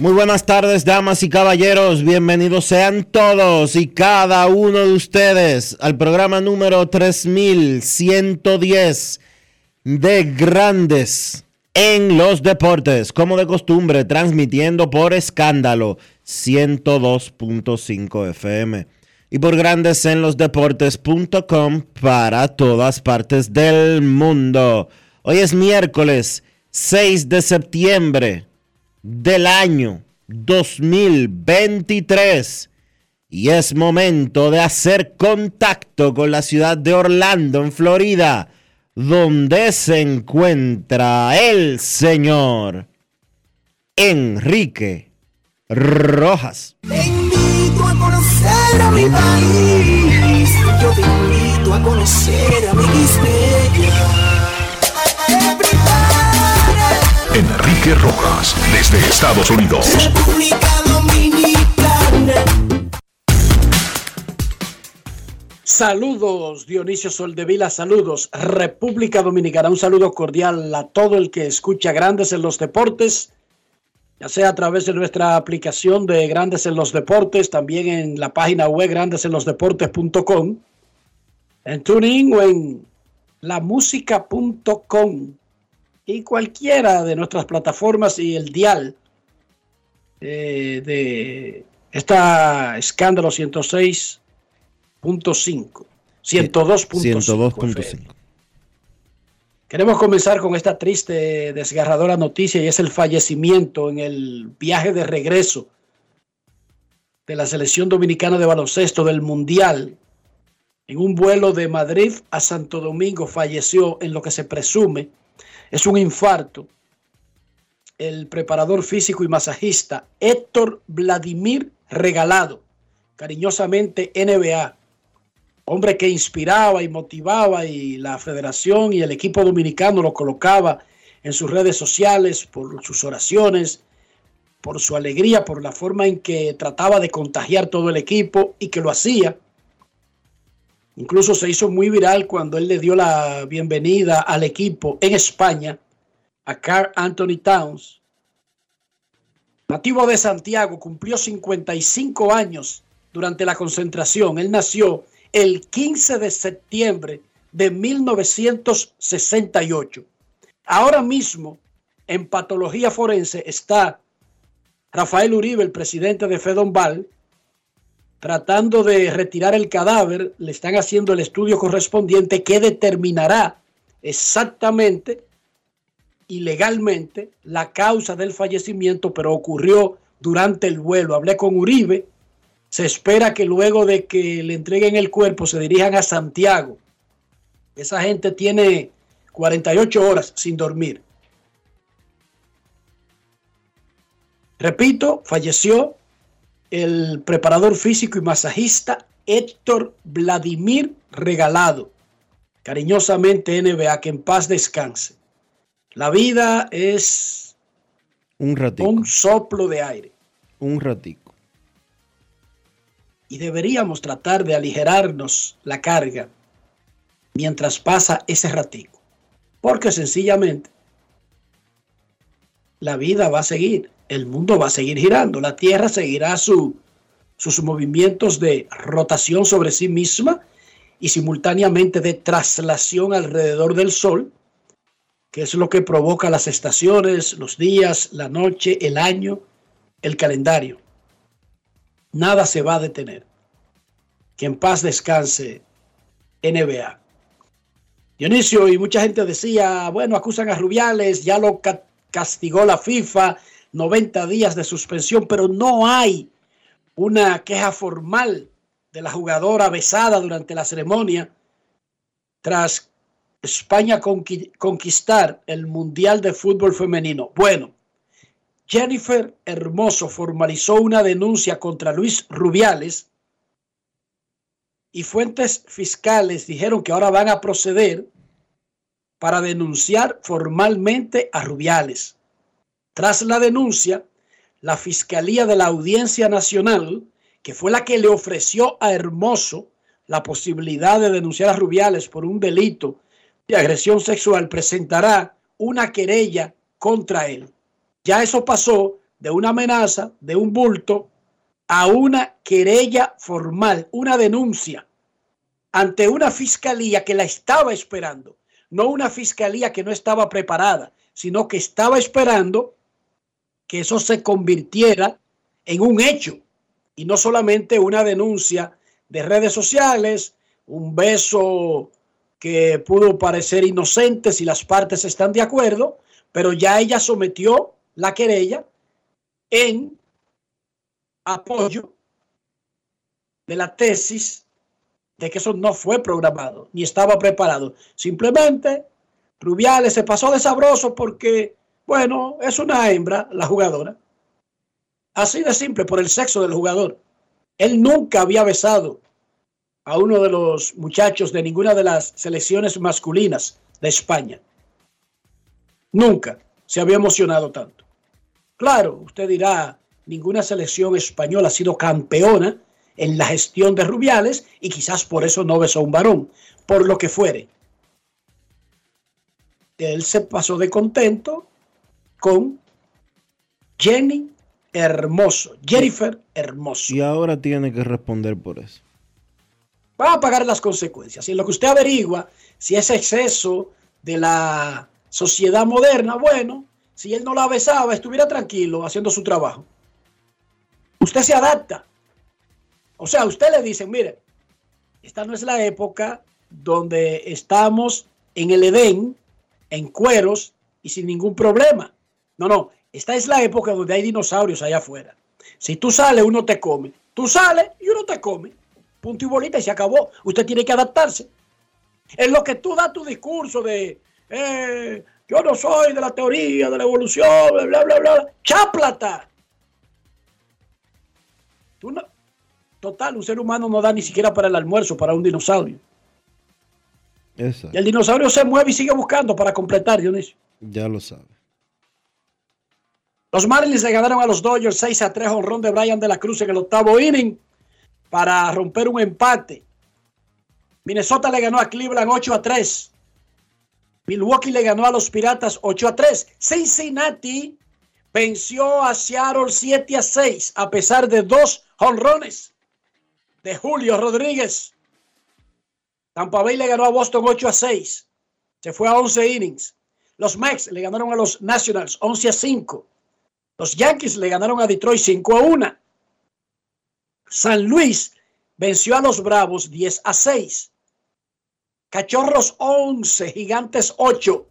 Muy buenas tardes, damas y caballeros. Bienvenidos sean todos y cada uno de ustedes al programa número 3110 de Grandes en los Deportes. Como de costumbre, transmitiendo por escándalo 102.5 FM y por Grandes en los Deportes.com para todas partes del mundo. Hoy es miércoles 6 de septiembre del año 2023 y es momento de hacer contacto con la ciudad de Orlando, en Florida, donde se encuentra el señor Enrique Rojas. Te invito a conocer a mi país. Yo te invito a conocer a mi Enrique Rojas, desde Estados Unidos. República Dominicana. Saludos, Dionisio Soldevila, saludos, República Dominicana, un saludo cordial a todo el que escucha Grandes en los Deportes, ya sea a través de nuestra aplicación de Grandes en los Deportes, también en la página web grandesenlosdeportes.com, en TuneIn o en lamusica.com y cualquiera de nuestras plataformas y el dial eh, de esta escándalo 106.5, 102.5. 102.5. Queremos comenzar con esta triste, desgarradora noticia y es el fallecimiento en el viaje de regreso de la selección dominicana de baloncesto del Mundial. En un vuelo de Madrid a Santo Domingo falleció en lo que se presume es un infarto. El preparador físico y masajista Héctor Vladimir Regalado, cariñosamente NBA, hombre que inspiraba y motivaba y la federación y el equipo dominicano lo colocaba en sus redes sociales por sus oraciones, por su alegría, por la forma en que trataba de contagiar todo el equipo y que lo hacía. Incluso se hizo muy viral cuando él le dio la bienvenida al equipo en España a Carl Anthony Towns. Nativo de Santiago, cumplió 55 años durante la concentración. Él nació el 15 de septiembre de 1968. Ahora mismo, en patología forense, está Rafael Uribe, el presidente de Fedonval, tratando de retirar el cadáver, le están haciendo el estudio correspondiente que determinará exactamente y legalmente la causa del fallecimiento, pero ocurrió durante el vuelo. Hablé con Uribe, se espera que luego de que le entreguen el cuerpo se dirijan a Santiago. Esa gente tiene 48 horas sin dormir. Repito, falleció el preparador físico y masajista Héctor Vladimir Regalado, cariñosamente NBA, que en paz descanse. La vida es Un ratico. un soplo de aire Un ratico. y deberíamos tratar de aligerarnos la carga mientras pasa ese ratico. Porque sencillamente la vida va a seguir, el mundo va a seguir girando, la Tierra seguirá su, sus movimientos de rotación sobre sí misma y simultáneamente de traslación alrededor del Sol, que es lo que provoca las estaciones, los días, la noche, el año, el calendario. Nada se va a detener. Que en paz descanse NBA. Dionisio y mucha gente decía, bueno, acusan a Rubiales, ya lo ca- castigó la FIFA, 90 días de suspensión, pero no hay una queja formal de la jugadora besada durante la ceremonia tras España conqui- conquistar el Mundial de Fútbol Femenino. Bueno, Jennifer Hermoso formalizó una denuncia contra Luis Rubiales y fuentes fiscales dijeron que ahora van a proceder para denunciar formalmente a Rubiales. Tras la denuncia, la Fiscalía de la Audiencia Nacional, que fue la que le ofreció a Hermoso la posibilidad de denunciar a Rubiales por un delito de agresión sexual, presentará una querella contra él. Ya eso pasó de una amenaza, de un bulto, a una querella formal, una denuncia ante una fiscalía que la estaba esperando, no una fiscalía que no estaba preparada, sino que estaba esperando que eso se convirtiera en un hecho y no solamente una denuncia de redes sociales, un beso que pudo parecer inocente si las partes están de acuerdo, pero ya ella sometió la querella en apoyo de la tesis de que eso no fue programado ni estaba preparado. Simplemente Rubiales se pasó de sabroso porque, bueno, es una hembra la jugadora. Así de simple, por el sexo del jugador. Él nunca había besado a uno de los muchachos de ninguna de las selecciones masculinas de España. Nunca se había emocionado tanto. Claro, usted dirá, ninguna selección española ha sido campeona en la gestión de Rubiales y quizás por eso no besó a un varón, por lo que fuere. Él se pasó de contento con Jenny Hermoso, Jennifer Hermoso. Y ahora tiene que responder por eso. Va a pagar las consecuencias. Y en lo que usted averigua si es exceso de la sociedad moderna, bueno, si él no la besaba, estuviera tranquilo haciendo su trabajo. Usted se adapta. O sea, a usted le dicen, mire, esta no es la época donde estamos en el Edén, en cueros y sin ningún problema. No, no, esta es la época donde hay dinosaurios allá afuera. Si tú sales, uno te come. Tú sales y uno te come. Punto y bolita y se acabó. Usted tiene que adaptarse. En lo que tú das tu discurso de eh, yo no soy de la teoría de la evolución, bla, bla, bla, bla. ¡Cháplata! Tú no- Total, un ser humano no da ni siquiera para el almuerzo para un dinosaurio. Exacto. Y el dinosaurio se mueve y sigue buscando para completar, Dionisio. Ya lo sabe. Los Marlins le ganaron a los Dodgers 6 a 3 honrón de Brian de la Cruz en el octavo inning para romper un empate. Minnesota le ganó a Cleveland 8 a 3. Milwaukee le ganó a los Piratas 8 a 3. Cincinnati venció a Seattle 7 a 6 a pesar de dos honrones de Julio Rodríguez. Tampa Bay le ganó a Boston 8 a 6. Se fue a 11 innings. Los Mets le ganaron a los Nationals 11 a 5. Los Yankees le ganaron a Detroit 5 a 1. San Luis venció a los Bravos 10 a 6. Cachorros 11, Gigantes 8.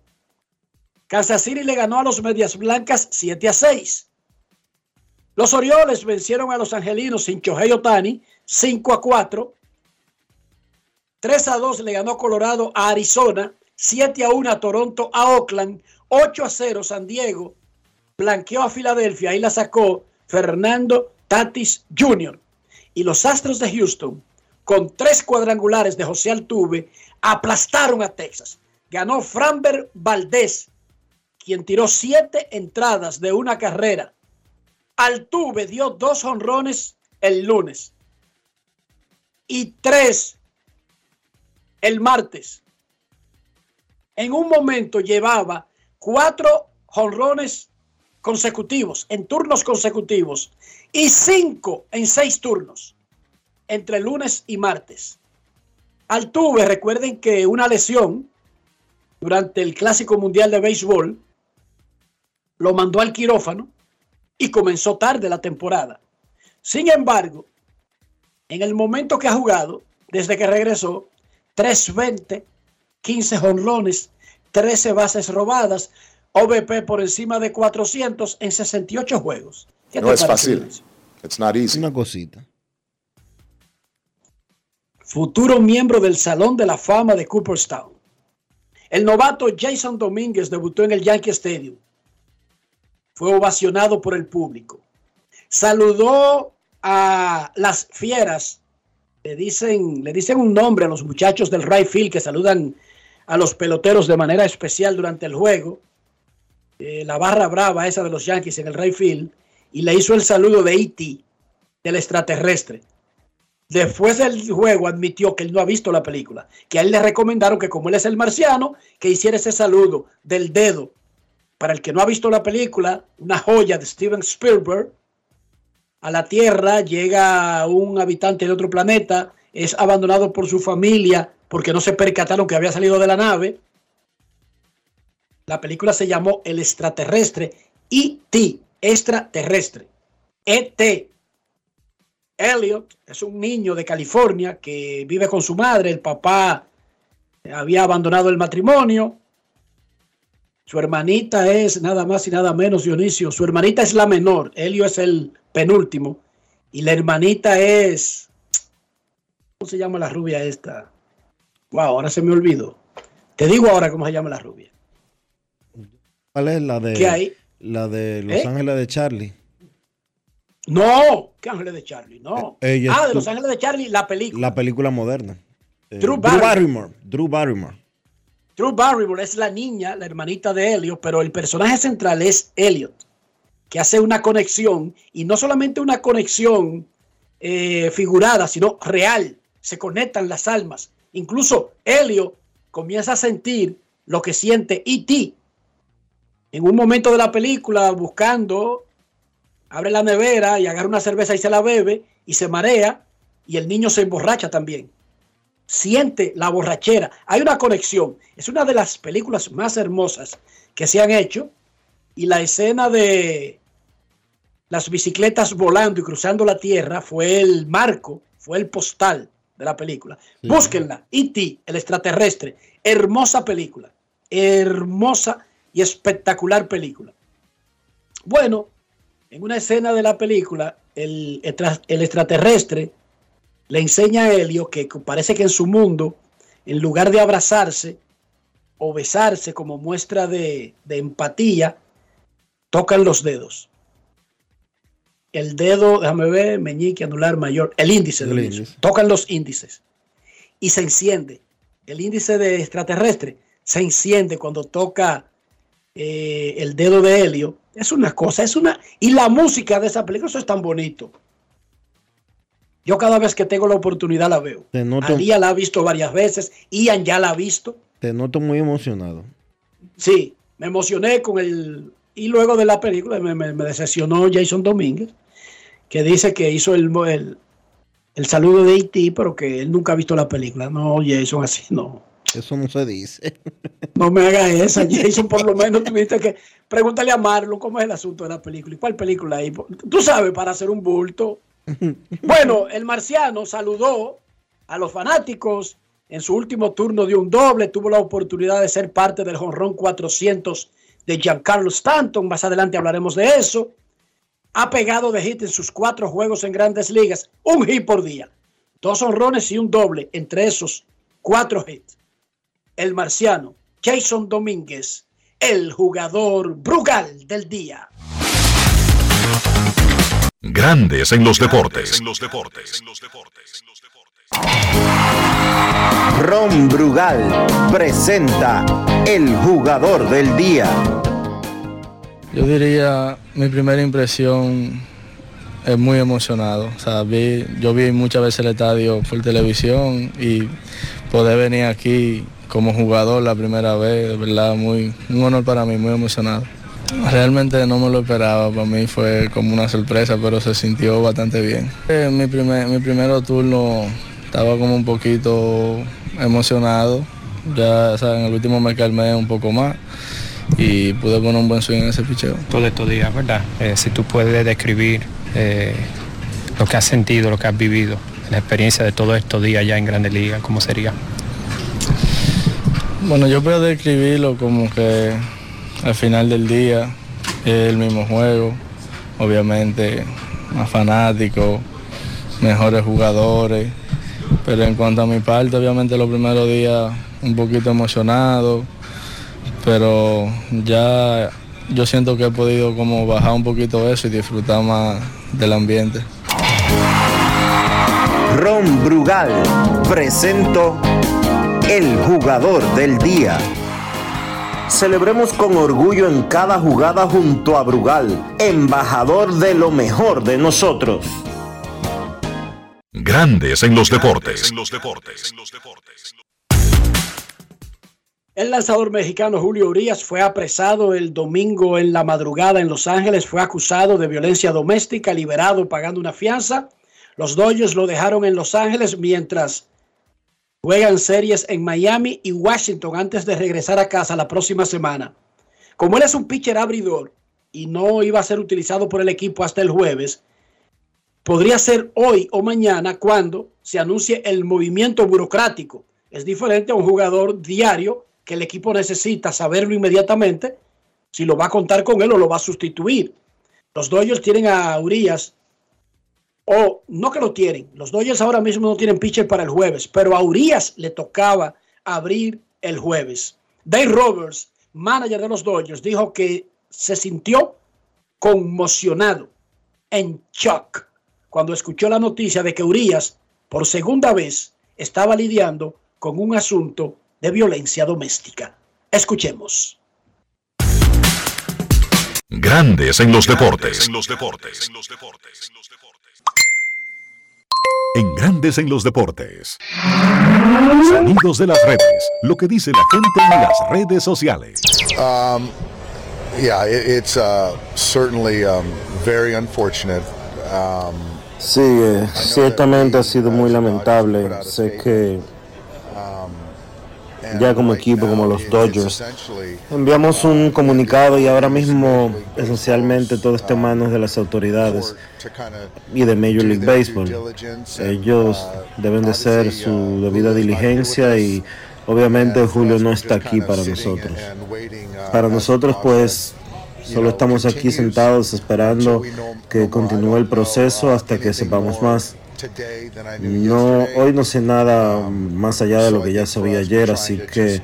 Kansas City le ganó a los Medias Blancas 7 a 6. Los Orioles vencieron a los Angelinos sin Chohei Otani 5 a 4. 3 a 2 le ganó Colorado a Arizona. 7 a 1 a Toronto a Oakland. 8 a 0 San Diego. Blanqueó a Filadelfia. Ahí la sacó Fernando Tatis Jr. Y los Astros de Houston con tres cuadrangulares de José Altuve, aplastaron a Texas. Ganó Framber Valdés, quien tiró siete entradas de una carrera. Altuve dio dos honrones el lunes y tres el martes. En un momento llevaba cuatro honrones consecutivos, en turnos consecutivos, y cinco en seis turnos, entre lunes y martes. Altuve, recuerden que una lesión durante el Clásico Mundial de Béisbol lo mandó al quirófano y comenzó tarde la temporada. Sin embargo, en el momento que ha jugado, desde que regresó, 320, 15 jonrones, 13 bases robadas, OVP por encima de 400 en 68 juegos. No es fácil. It's not easy. Una cosita. Futuro miembro del Salón de la Fama de Cooperstown. El novato Jason Domínguez debutó en el Yankee Stadium. Fue ovacionado por el público. Saludó a las fieras. Le dicen, le dicen un nombre a los muchachos del right field que saludan a los peloteros de manera especial durante el juego. Eh, la barra brava esa de los Yankees en el right field. Y le hizo el saludo de E.T., del extraterrestre. Después del juego admitió que él no ha visto la película, que a él le recomendaron que como él es el marciano, que hiciera ese saludo del dedo. Para el que no ha visto la película, una joya de Steven Spielberg, a la Tierra llega un habitante de otro planeta, es abandonado por su familia porque no se percataron que había salido de la nave. La película se llamó El extraterrestre, E.T., extraterrestre. E.T. Elliot es un niño de California que vive con su madre. El papá había abandonado el matrimonio. Su hermanita es nada más y nada menos Dionisio. Su hermanita es la menor. Elio es el penúltimo. Y la hermanita es. ¿Cómo se llama la rubia esta? Wow, ahora se me olvidó. Te digo ahora cómo se llama la rubia. ¿Cuál es la de, ¿Qué hay? La de Los ¿Eh? Ángeles de Charlie? No, ¿qué Ángeles de Charlie? No. Eh, ah, de Los Ángeles de Charlie, la película. La película moderna. Eh, Drew Barrymore. Drew Barrymore. Drew Barrymore es la niña, la hermanita de Elliot, pero el personaje central es Elliot, que hace una conexión, y no solamente una conexión figurada, sino real. Se conectan las almas. Incluso Elliot comienza a sentir lo que siente E.T. En un momento de la película, buscando, abre la nevera y agarra una cerveza y se la bebe y se marea, y el niño se emborracha también siente la borrachera. Hay una conexión. Es una de las películas más hermosas que se han hecho. Y la escena de las bicicletas volando y cruzando la tierra fue el marco, fue el postal de la película. Búsquenla. E.T., el extraterrestre. Hermosa película. Hermosa y espectacular película. Bueno, en una escena de la película, el, extra- el extraterrestre le enseña a Helio que parece que en su mundo, en lugar de abrazarse o besarse como muestra de, de empatía, tocan los dedos. El dedo, déjame ver, meñique, anular, mayor, el índice, El Dionisio. índice. tocan los índices y se enciende. El índice de extraterrestre se enciende cuando toca eh, el dedo de Helio. Es una cosa, es una... Y la música de esa película, eso es tan bonito. Yo cada vez que tengo la oportunidad la veo. Te noto, Alía la ha visto varias veces, Ian ya la ha visto. te noto muy emocionado. Sí, me emocioné con el... Y luego de la película me, me- me decepcionó Jason Domínguez, que dice que hizo el, el, el saludo de E.T., pero que él nunca ha visto la película. No, Jason, así no. Eso no se dice. No me hagas esa, Jason, por lo menos tuviste que... Pregúntale a Marlon cómo es el asunto de la película. ¿Y cuál película hay? Tú sabes, para hacer un bulto. Bueno, el marciano saludó a los fanáticos. En su último turno dio un doble. Tuvo la oportunidad de ser parte del jonrón 400 de Giancarlo Stanton. Más adelante hablaremos de eso. Ha pegado de hit en sus cuatro juegos en grandes ligas. Un hit por día. Dos honrones y un doble entre esos cuatro hits. El marciano Jason Domínguez, el jugador Brugal del día. Grandes en los deportes. En los deportes. Ron Brugal presenta el jugador del día. Yo diría, mi primera impresión es muy emocionado. O sea, vi, yo vi muchas veces el estadio por televisión y poder venir aquí como jugador la primera vez, de verdad, muy, un honor para mí, muy emocionado. Realmente no me lo esperaba, para mí fue como una sorpresa, pero se sintió bastante bien. En mi, primer, mi primer turno estaba como un poquito emocionado, ya en el último me calmé un poco más y pude poner un buen swing en ese picheo. Todo estos días, ¿verdad? Eh, si tú puedes describir eh, lo que has sentido, lo que has vivido, la experiencia de todos estos días ya en Grandes Ligas, ¿cómo sería? Bueno, yo puedo describirlo como que al final del día es el mismo juego, obviamente más fanático, mejores jugadores, pero en cuanto a mi parte, obviamente los primeros días un poquito emocionado, pero ya yo siento que he podido como bajar un poquito eso y disfrutar más del ambiente. Ron Brugal presento el jugador del día. Celebremos con orgullo en cada jugada junto a Brugal, embajador de lo mejor de nosotros. Grandes en los deportes. El lanzador mexicano Julio Urias fue apresado el domingo en la madrugada en Los Ángeles, fue acusado de violencia doméstica, liberado pagando una fianza. Los Dodgers lo dejaron en Los Ángeles mientras juegan series en Miami y Washington antes de regresar a casa la próxima semana. Como él es un pitcher abridor y no iba a ser utilizado por el equipo hasta el jueves, podría ser hoy o mañana cuando se anuncie el movimiento burocrático. Es diferente a un jugador diario que el equipo necesita saberlo inmediatamente si lo va a contar con él o lo va a sustituir. Los Dodgers tienen a Urias, o no que lo tienen, los Dodgers ahora mismo no tienen pitcher para el jueves, pero a Urias le tocaba abrir el jueves. Dave Roberts, manager de los Dodgers, dijo que se sintió conmocionado, en shock, cuando escuchó la noticia de que Urias, por segunda vez, estaba lidiando con un asunto de violencia doméstica. Escuchemos. Grandes en los deportes. En Grandes en los deportes. Sonidos de las redes. Lo que dice la gente en las redes sociales. Um, yeah, it, it's uh, certainly um, very unfortunate. Um, Sí, eh, ciertamente ha sido muy lamentable. Sé que ya como equipo, como los Dodgers, enviamos un comunicado y ahora mismo esencialmente todo está en manos de las autoridades y de Major League Baseball. Ellos deben de hacer su debida diligencia y obviamente Julio no está aquí para nosotros. Para nosotros pues Solo estamos aquí sentados esperando que continúe el proceso hasta que sepamos más. No, hoy no sé nada más allá de lo que ya sabía ayer, así que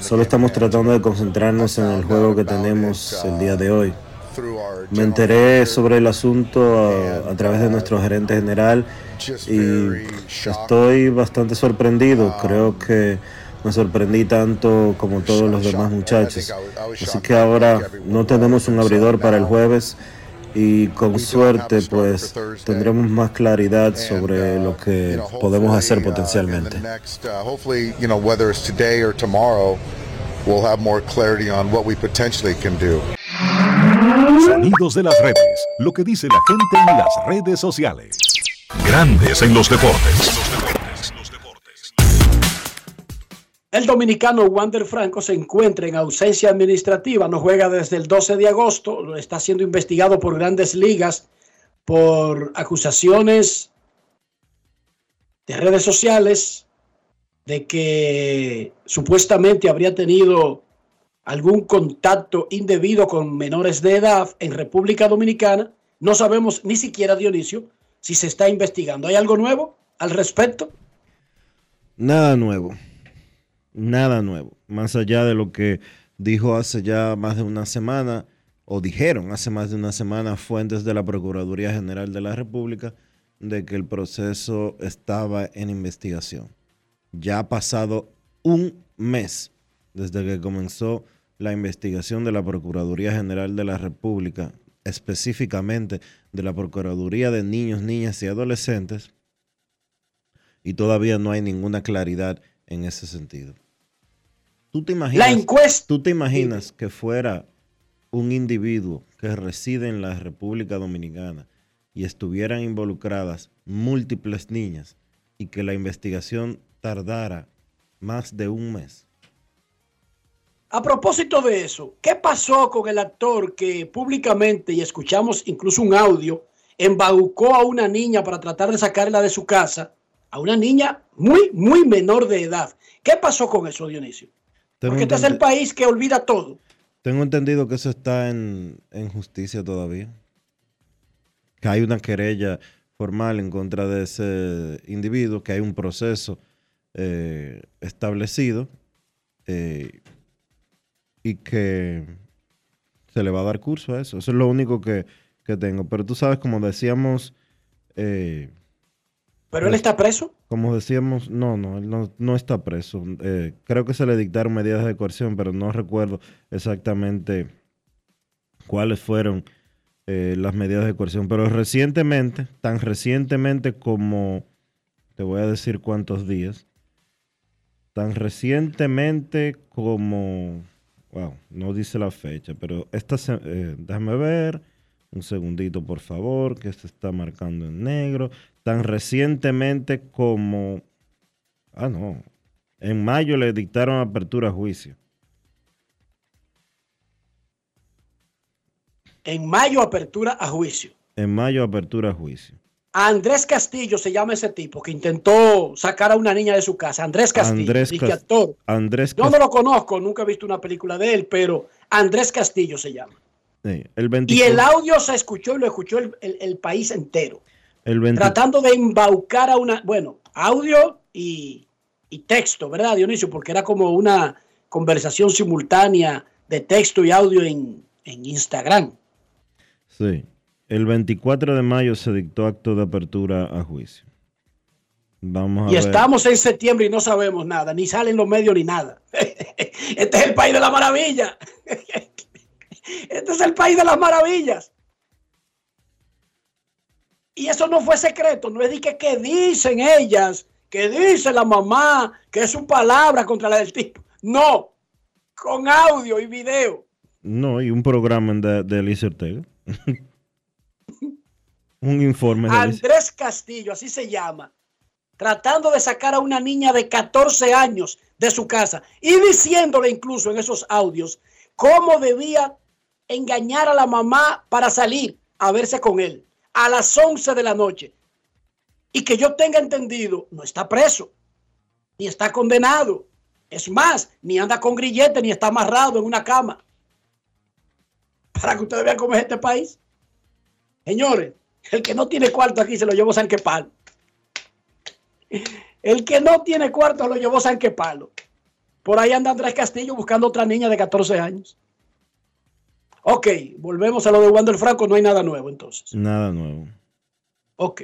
solo estamos tratando de concentrarnos en el juego que tenemos el día de hoy. Me enteré sobre el asunto a, a través de nuestro gerente general y estoy bastante sorprendido. Creo que me sorprendí tanto como todos los demás muchachos. Así que ahora no tenemos un abridor para el jueves y con suerte pues tendremos más claridad sobre lo que podemos hacer potencialmente. Sonidos de las redes, lo que dice la gente en las redes sociales. Grandes en los deportes. El dominicano Wander Franco se encuentra en ausencia administrativa, no juega desde el 12 de agosto, está siendo investigado por grandes ligas por acusaciones de redes sociales de que supuestamente habría tenido algún contacto indebido con menores de edad en República Dominicana. No sabemos ni siquiera, Dionisio, si se está investigando. ¿Hay algo nuevo al respecto? Nada nuevo nada nuevo, más allá de lo que dijo hace ya más de una semana, o dijeron hace más de una semana fuentes de la Procuraduría General de la República, de que el proceso estaba en investigación. Ya ha pasado un mes desde que comenzó la investigación de la Procuraduría General de la República, específicamente de la Procuraduría de Niños, Niñas y Adolescentes, y todavía no hay ninguna claridad en ese sentido. ¿Tú te imaginas, La encuesta. ¿tú te imaginas que fuera un individuo que reside en la República Dominicana y estuvieran involucradas múltiples niñas y que la investigación tardara más de un mes? A propósito de eso, ¿qué pasó con el actor que públicamente, y escuchamos incluso un audio, embaucó a una niña para tratar de sacarla de su casa, a una niña muy, muy menor de edad? ¿Qué pasó con eso, Dionisio? Tengo Porque este es el país que olvida todo. Tengo entendido que eso está en, en justicia todavía. Que hay una querella formal en contra de ese individuo, que hay un proceso eh, establecido eh, y que se le va a dar curso a eso. Eso es lo único que, que tengo. Pero tú sabes, como decíamos, eh, Pero él está preso. Como decíamos, no, no, él no, no está preso. Eh, creo que se le dictaron medidas de coerción, pero no recuerdo exactamente cuáles fueron eh, las medidas de coerción. Pero recientemente, tan recientemente como, te voy a decir cuántos días, tan recientemente como, wow, no dice la fecha, pero esta, eh, déjame ver, un segundito por favor, que se está marcando en negro, tan recientemente como, ah no, en mayo le dictaron apertura a juicio. En mayo, apertura a juicio. En mayo apertura a juicio. Andrés Castillo se llama ese tipo que intentó sacar a una niña de su casa. Andrés Castillo, Andrés, Cas- actor. Andrés Yo no lo conozco, nunca he visto una película de él, pero Andrés Castillo se llama. Sí, el Y 24 el audio se escuchó y lo escuchó el, el- el país entero. el 20 Tratando de embaucar a una, bueno, audio y, y texto, ¿verdad, Dionisio? Porque era como una conversación simultánea de texto y audio en, en Instagram. Sí. El 24 de mayo se dictó acto de apertura a juicio. Vamos a Y ver. estamos en septiembre y no sabemos nada, ni salen los medios ni nada. Este es el país de la maravilla. Este es el país de las maravillas. Y eso no fue secreto, no es de que, que dicen ellas, que dice la mamá, que es su palabra contra la del tipo. No, con audio y video. No, y un programa de, de Ortega. un informe de. Andrés Castillo, así se llama, tratando de sacar a una niña de 14 años de su casa y diciéndole incluso en esos audios cómo debía engañar a la mamá para salir a verse con él a las 11 de la noche. Y que yo tenga entendido, no está preso, ni está condenado. Es más, ni anda con grillete, ni está amarrado en una cama. Para que ustedes vean cómo es este país. Señores, el que no tiene cuarto aquí se lo llevó San Quepalo. El que no tiene cuarto lo llevó San Quepalo. Por ahí anda Andrés Castillo buscando otra niña de 14 años. Ok, volvemos a lo de Wander Franco, no hay nada nuevo entonces. Nada nuevo. Ok.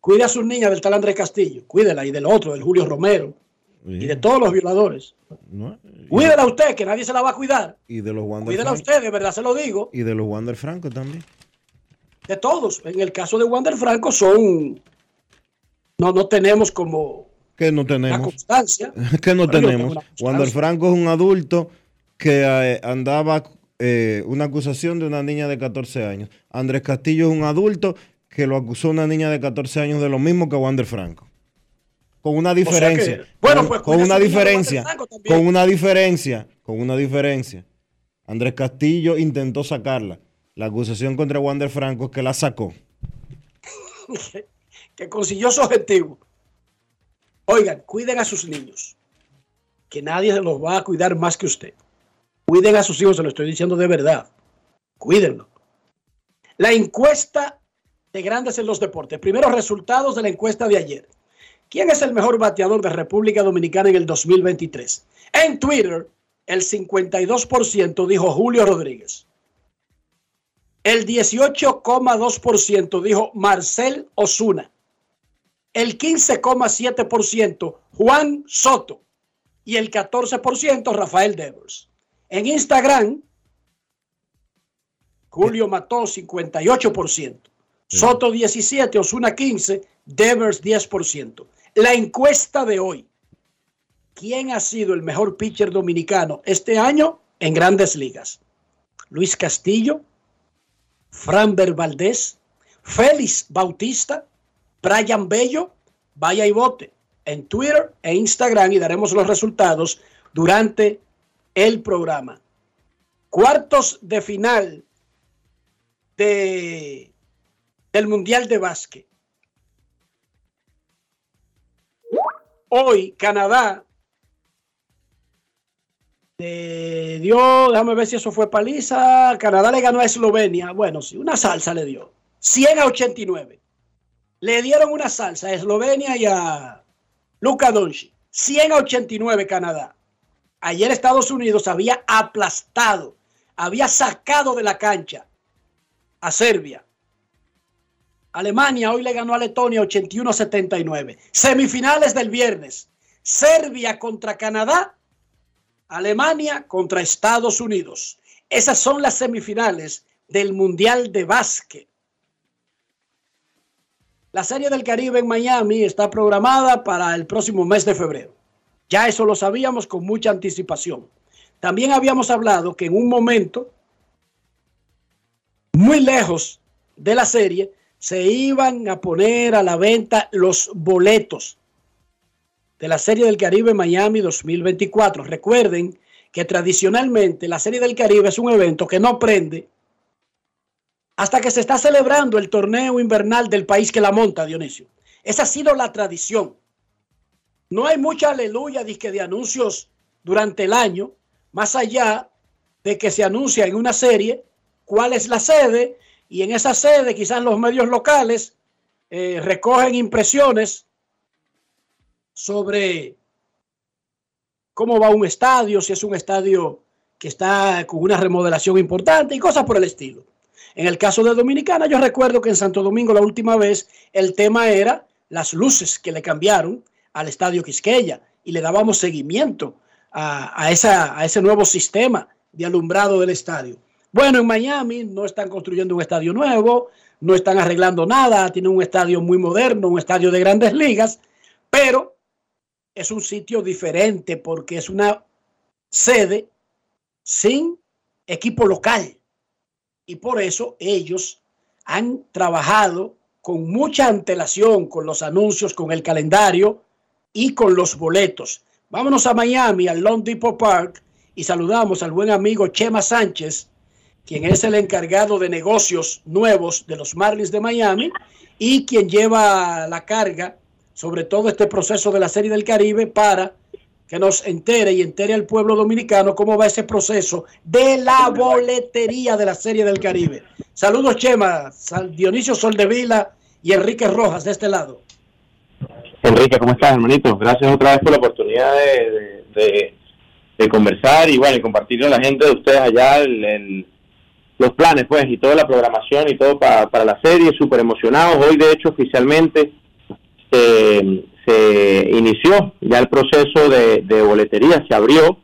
Cuide a sus niñas del tal Andrés Castillo, cuídela y del otro, del Julio Romero y de todos los violadores. ¿No? Cuídela usted, que nadie se la va a cuidar. Y de los Wander Cuídela Franco. usted, de verdad se lo digo. Y de los Wander Franco también. de todos. En el caso de Wander Franco son, no, no tenemos como Que no la tenemos. constancia. que no tenemos. Wander Franco es un adulto que eh, andaba eh, una acusación de una niña de 14 años. Andrés Castillo es un adulto que lo acusó una niña de 14 años de lo mismo que Wander Franco. Con una diferencia. que- bueno, con, pues, con una diferencia. Con una diferencia. Con una diferencia. Andrés Castillo intentó sacarla. La acusación contra Wander Franco es que la sacó. que consiguió su objetivo. Oigan, cuiden a sus niños, que nadie se los va a cuidar más que usted. Cuiden a sus hijos, se lo estoy diciendo de verdad. Cuídenlo. La encuesta de grandes en los deportes. Primeros resultados de la encuesta de ayer. ¿Quién es el mejor bateador de República Dominicana en el 2023? En Twitter, el 52% dijo Julio Rodríguez. El 18,2% dijo Marcel Osuna. El 15,7% Juan Soto. Y el 14% Rafael Devers. En Instagram, Julio mató 58%. Soto 17, Osuna 15, Devers 10%. La encuesta de hoy. ¿Quién ha sido el mejor pitcher dominicano este año en grandes ligas? Luis Castillo, Franber Valdés, Félix Bautista, Brian Bello, vaya y vote en Twitter e Instagram y daremos los resultados durante el programa. Cuartos de final de, del Mundial de Básquet. Hoy Canadá le dio, déjame ver si eso fue paliza. Canadá le ganó a Eslovenia. Bueno, sí, una salsa le dio. 100 a 89. Le dieron una salsa a Eslovenia y a Luka Doncic. 100 a 89 Canadá. Ayer Estados Unidos había aplastado, había sacado de la cancha a Serbia. Alemania hoy le ganó a Letonia 81 a 79. Semifinales del viernes. Serbia contra Canadá Alemania contra Estados Unidos. Esas son las semifinales del Mundial de Básquet. La Serie del Caribe en Miami está programada para el próximo mes de febrero. Ya eso lo sabíamos con mucha anticipación. También habíamos hablado que en un momento muy lejos de la serie se iban a poner a la venta los boletos de la Serie del Caribe Miami 2024. Recuerden que tradicionalmente la Serie del Caribe es un evento que no prende hasta que se está celebrando el torneo invernal del país que la monta, Dionisio. Esa ha sido la tradición. No hay mucha aleluya de anuncios durante el año, más allá de que se anuncia en una serie cuál es la sede y en esa sede quizás los medios locales eh, recogen impresiones sobre cómo va un estadio, si es un estadio que está con una remodelación importante y cosas por el estilo. En el caso de Dominicana, yo recuerdo que en Santo Domingo la última vez el tema era las luces que le cambiaron al estadio Quisqueya y le dábamos seguimiento a, a ese nuevo sistema de alumbrado del estadio. Bueno, en Miami no están construyendo un estadio nuevo, no están arreglando nada, tienen un estadio muy moderno, un estadio de grandes ligas, pero es un sitio diferente porque es una sede sin equipo local. Y por eso ellos han trabajado con mucha antelación con los anuncios, con el calendario y con los boletos. Vámonos a Miami, al Long Depot Park, y saludamos al buen amigo Chema Sánchez, quien es el encargado de negocios nuevos de los Marlins de Miami y quien lleva la carga sobre todo este proceso de la Serie del Caribe para que nos entere y entere al pueblo dominicano cómo va ese proceso de la boletería de la Serie del Caribe. Saludos, Chema, Dionisio Soldevila y Enrique Rojas de este lado. Enrique, ¿cómo estás, hermanito? Gracias otra vez por la oportunidad de, conversar y bueno, y compartir con la gente de ustedes allá los planes, pues, y toda la programación y todo para, para la serie, súper emocionados. Hoy, de hecho, oficialmente se, inició ya el proceso de, boletería, se abrió,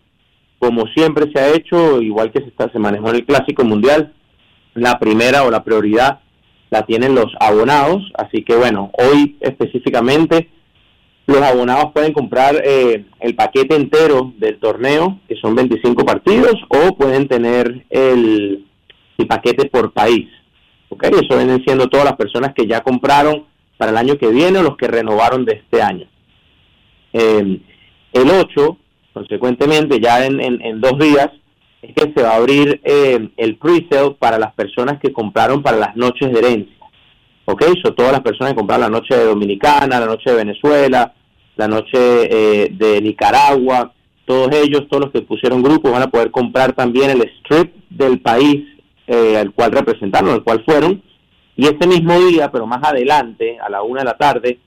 como siempre se ha hecho, igual que se, está, se manejó en el Clásico Mundial, la primera o la prioridad la tienen los abonados, así que bueno, hoy específicamente los abonados pueden comprar eh, el paquete entero del torneo, que son 25 partidos, o pueden tener el, paquete por país. ¿ok? Eso vienen siendo todas las personas que ya compraron para el año que viene o los que renovaron de este año. Eh, el 8, consecuentemente, ya en, dos días, es que se va a abrir eh, el pre-sale para las personas que compraron para las noches de herencia. ¿Ok? Son todas las personas que compraron la noche de Dominicana, la noche de Venezuela, la noche eh, de Nicaragua, todos ellos, todos los que pusieron grupos, van a poder comprar también el strip del país al cual representaron, al cual fueron, y ese mismo día, pero más adelante, a la una de la tarde,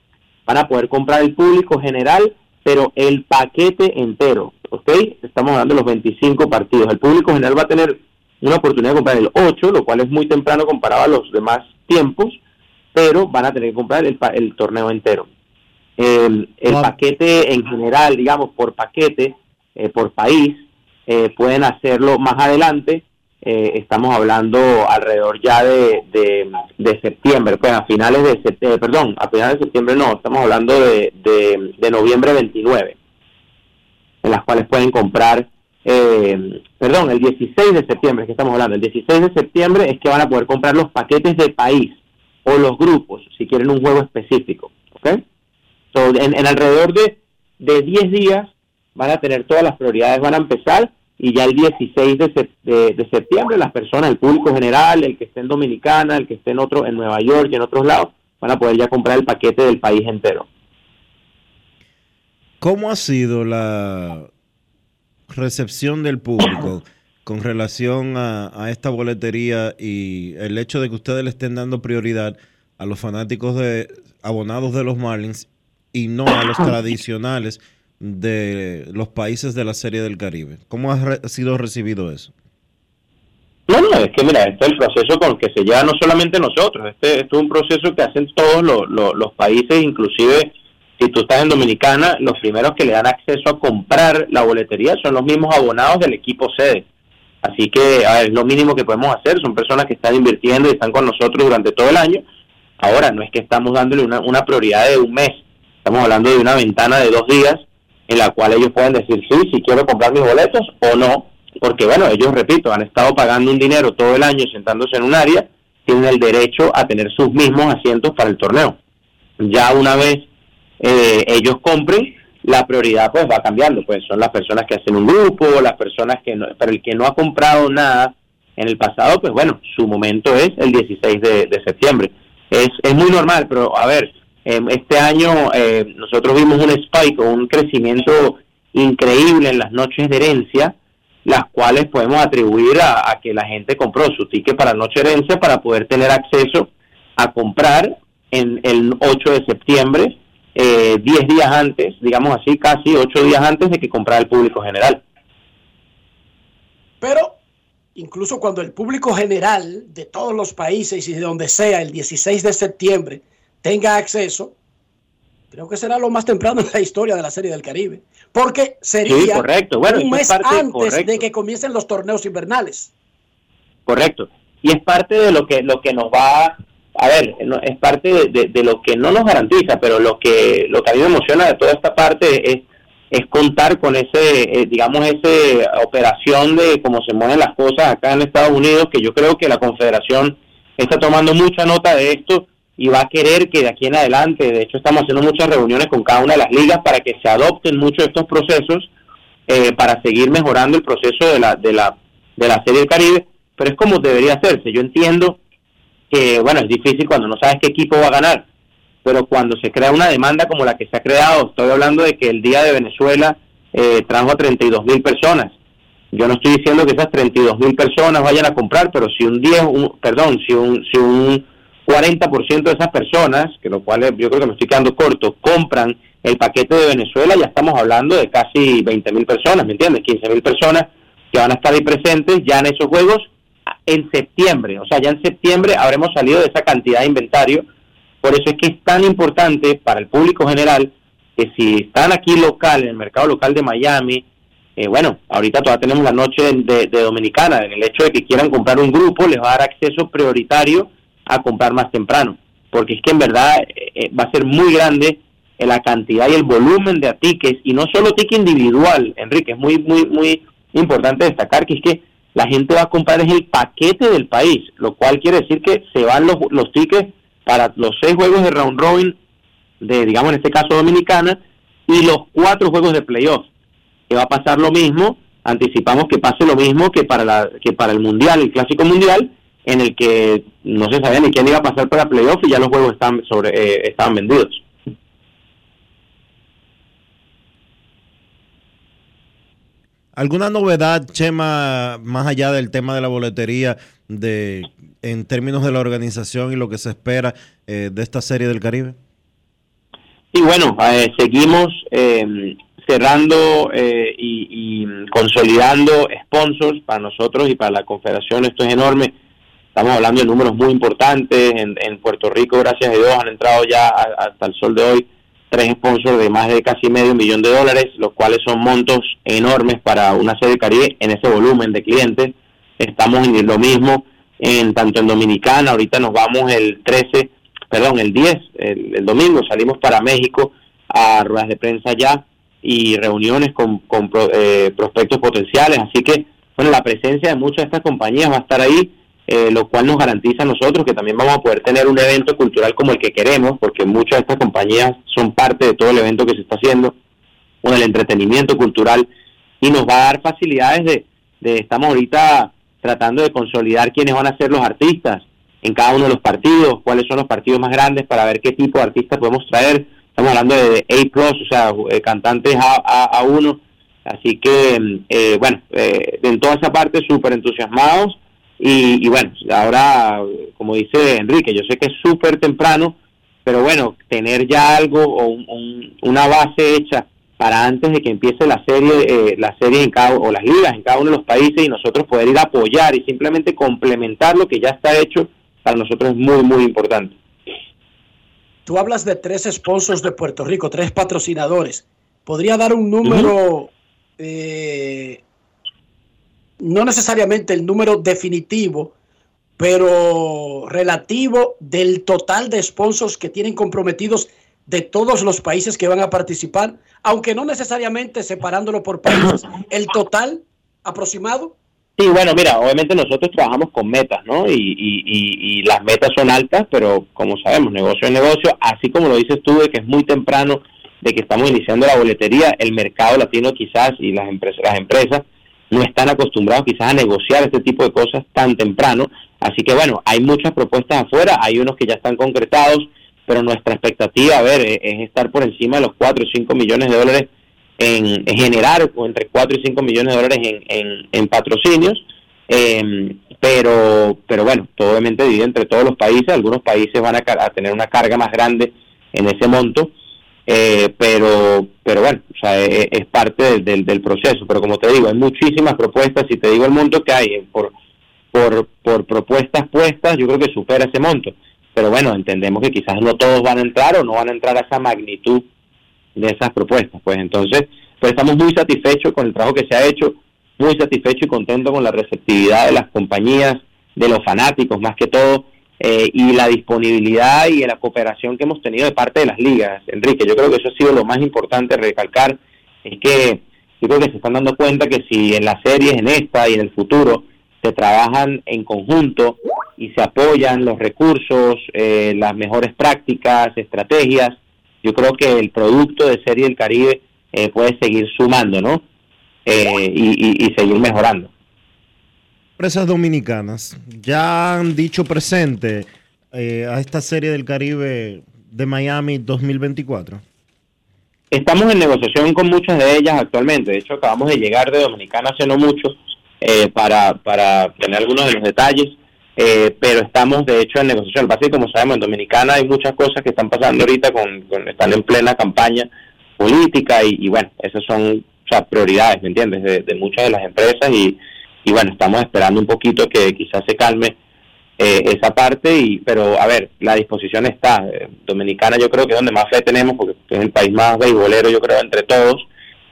van a poder comprar el público general, pero el paquete entero, ¿ok? Estamos hablando de los 25 partidos. El público general va a tener una oportunidad de comprar el 8, lo cual es muy temprano comparado a los demás tiempos, pero van a tener que comprar el, el torneo entero. El, paquete en general, digamos, por paquete, eh, por país, eh, pueden hacerlo más adelante. Eh, estamos hablando alrededor ya de, de, septiembre, pues a finales de septiembre, perdón, a finales de septiembre no, estamos hablando de, de, noviembre 29, en las cuales pueden comprar eh, perdón, el 16 de septiembre que estamos hablando, el 16 de septiembre es que van a poder comprar los paquetes de país o los grupos, si quieren un juego específico, ¿ok? en, alrededor de, de 10 días van a tener todas las prioridades, van a empezar y ya el 16 de, de, septiembre las personas, el público general, el que esté en Dominicana, el que esté en otro, en Nueva York y en otros lados, van a poder ya comprar el paquete del país entero. ¿Cómo ha sido la, recepción del público con relación a, esta boletería y el hecho de que ustedes le estén dando prioridad a los fanáticos de abonados de los Marlins y no a los tradicionales de los países de la Serie del Caribe. ¿Cómo ha, sido recibido eso? No, no, es que mira, este es el proceso con el que se lleva no solamente nosotros, este, este es un proceso que hacen todos los países, inclusive si tú estás en Dominicana, los primeros que le dan acceso a comprar la boletería son los mismos abonados del equipo sede. Así que, a es lo mínimo que podemos hacer. Son personas que están invirtiendo y están con nosotros durante todo el año. Ahora, no es que estamos dándole una, una prioridad de un mes. Estamos hablando de una ventana de dos días en la cual ellos pueden decir sí, si quiero comprar mis boletos o no. Porque, bueno, ellos, repito, han estado pagando un dinero todo el año sentándose en un área, tienen el derecho a tener sus mismos asientos para el torneo. Ya una vez eh, ellos compren, la prioridad pues va cambiando, pues son las personas que hacen un grupo, las personas que no, pero el que no ha comprado nada en el pasado, pues bueno, su momento es el 16 de, septiembre. Es, es muy normal, pero a ver, em, este año eh, nosotros vimos un spike o un crecimiento increíble en las noches de herencia, las cuales podemos atribuir a, que la gente compró su ticket para noche de herencia para poder tener acceso a comprar en el 8 de septiembre 10 eh, días antes, digamos así, casi 8 días antes de que comprara el público general. Pero incluso cuando el público general de todos los países y de donde sea el 16 de septiembre tenga acceso, creo que será lo más temprano en la historia de la Serie del Caribe, porque sería correcto. Bueno, un mes antes de que comiencen los torneos invernales. Correcto. Y es parte de lo que, lo que nos va a ver, es parte de, lo que no nos garantiza, pero lo que, lo que a mí me emociona de toda esta parte es, es contar con ese, eh, digamos, esa operación de cómo se mueven las cosas acá en Estados Unidos, que yo creo que la Confederación está tomando mucha nota de esto y va a querer que de aquí en adelante, de hecho estamos haciendo muchas reuniones con cada una de las ligas para que se adopten muchos de estos procesos eh, para seguir mejorando el proceso de la, de la, de la Serie del Caribe, pero es como debería hacerse. Yo entiendo que, bueno, es difícil cuando no sabes qué equipo va a ganar, pero cuando se crea una demanda como la que se ha creado, estoy hablando de que el día de Venezuela eh, trajo a 32 mil personas. Yo no estoy diciendo que esas 32 mil personas vayan a comprar, pero si un 10, perdón, si un, si un 40% de esas personas, que lo cual yo creo que me estoy quedando corto, compran el paquete de Venezuela, ya estamos hablando de casi 20 mil personas, ¿me entiendes? 15 mil personas que van a estar ahí presentes ya en esos juegos en septiembre, o sea, ya en septiembre habremos salido de esa cantidad de inventario. Por eso es que es tan importante para el público general que si están aquí local, en el mercado local de Miami, eh, bueno, ahorita todavía tenemos la noche de, Dominicana, el hecho de que quieran comprar un grupo, les va a dar acceso prioritario a comprar más temprano, porque es que en verdad eh, eh, va a ser muy grande la cantidad y el volumen de tickets, y no solo ticket individual, Enrique, es muy, muy, muy importante destacar que es que la gente va a comprar es el paquete del país, lo cual quiere decir que se van los, los tickets para los seis juegos de round robin de, digamos, en este caso Dominicana, y los cuatro juegos de playoff. Que va a pasar lo mismo, anticipamos que pase lo mismo que para, la, que para el Mundial, el Clásico Mundial, en el que no se sabía ni quién iba a pasar para playoff y ya los juegos están sobre, eh, estaban vendidos. ¿Alguna novedad, Chema, más allá del tema de la boletería, de en términos de la organización y lo que se espera eh, de esta serie del Caribe? Y bueno, eh, seguimos, eh, cerrando eh, y, consolidando sponsors para nosotros y para la confederación. Esto es enorme. Estamos hablando de números muy importantes. En, Puerto Rico, gracias a Dios, han entrado ya hasta el sol de hoy tres sponsors de más de casi medio millón de dólares, los cuales son montos enormes para una sede Caribe en ese volumen de clientes. Estamos en lo mismo en tanto en Dominicana, ahorita nos vamos el 13, perdón, el 10, el, domingo salimos para México a ruedas de prensa ya y reuniones con, eh, prospectos potenciales, así que bueno, la presencia de muchas de estas compañías va a estar ahí eh, lo cual nos garantiza a nosotros que también vamos a poder tener un evento cultural como el que queremos, porque muchas de estas compañías son parte de todo el evento que se está haciendo, con el entretenimiento cultural, y nos va a dar facilidades de, de estamos ahorita tratando de consolidar quiénes van a ser los artistas en cada uno de los partidos, cuáles son los partidos más grandes para ver qué tipo de artistas podemos traer. Estamos hablando de A+, o sea, eh, cantantes A, a, 1 Así que, eh, bueno, en toda esa parte súper entusiasmados y, bueno, ahora, como dice Enrique, yo sé que es súper temprano, pero bueno, tener ya algo o una base hecha para antes de que empiece la serie, eh, la serie en cada, o las ligas en cada uno de los países y nosotros poder ir a apoyar y simplemente complementar lo que ya está hecho, para nosotros es muy, muy importante. Tú hablas de tres sponsors de Puerto Rico, tres patrocinadores. ¿Podría dar un número no necesariamente el número definitivo, pero relativo del total de sponsors que tienen comprometidos de todos los países que van a participar, aunque no necesariamente separándolo por países, el total aproximado. Sí, bueno, mira, obviamente nosotros trabajamos con metas, ¿no? Y, y, las metas son altas, pero como sabemos, negocio es negocio, así como lo dices tú, de que es muy temprano, de que estamos iniciando la boletería, el mercado latino quizás y las empresas, las empresas no están acostumbrados quizás a negociar este tipo de cosas tan temprano. Así que bueno, hay muchas propuestas afuera, hay unos que ya están concretados, pero nuestra expectativa, a ver, es, estar por encima de los 4 o 5 millones de dólares en, generar, o entre 4 y 5 millones de dólares en, en, patrocinios. Em, pero, pero bueno, todo obviamente divide entre todos los países, algunos países van a, a tener una carga más grande en ese monto, eh, pero pero bueno, o sea, es, parte del, del, proceso. Pero como te digo, hay muchísimas propuestas. Si te digo el monto que hay eh, por, por, por propuestas puestas, yo creo que supera ese monto. Pero bueno, entendemos que quizás no todos van a entrar o no van a entrar a esa magnitud de esas propuestas. Pues entonces, pero estamos muy satisfechos con el trabajo que se ha hecho, muy satisfechos y contentos con la receptividad de las compañías, de los fanáticos más que todo eh, y la disponibilidad y la cooperación que hemos tenido de parte de las ligas. Enrique, yo creo que eso ha sido lo más importante recalcar, es que yo creo que se están dando cuenta que si en las series, en esta y en el futuro, se trabajan en conjunto y se apoyan los recursos, eh, las mejores prácticas, estrategias, yo creo que el producto de Serie del Caribe eh, puede seguir sumando, ¿no? y, y seguir mejorando empresas dominicanas ya han dicho presente eh, a esta serie del Caribe de Miami 2024? Estamos en negociación con muchas de ellas actualmente. De hecho, acabamos de llegar de Dominicana hace no mucho eh, para, para tener algunos de los detalles. Eh, pero estamos de hecho en negociación. Que como sabemos, en Dominicana hay muchas cosas que están pasando ahorita, con, están en plena campaña política y, bueno, esas son prioridades, ¿me entiendes?, de, de muchas de las empresas y, y bueno, estamos esperando un poquito que quizás se calme eh, esa parte, y pero a ver, la disposición está. Eh, Dominicana yo creo que es donde más fe tenemos, porque es el país más beisbolero yo creo entre todos,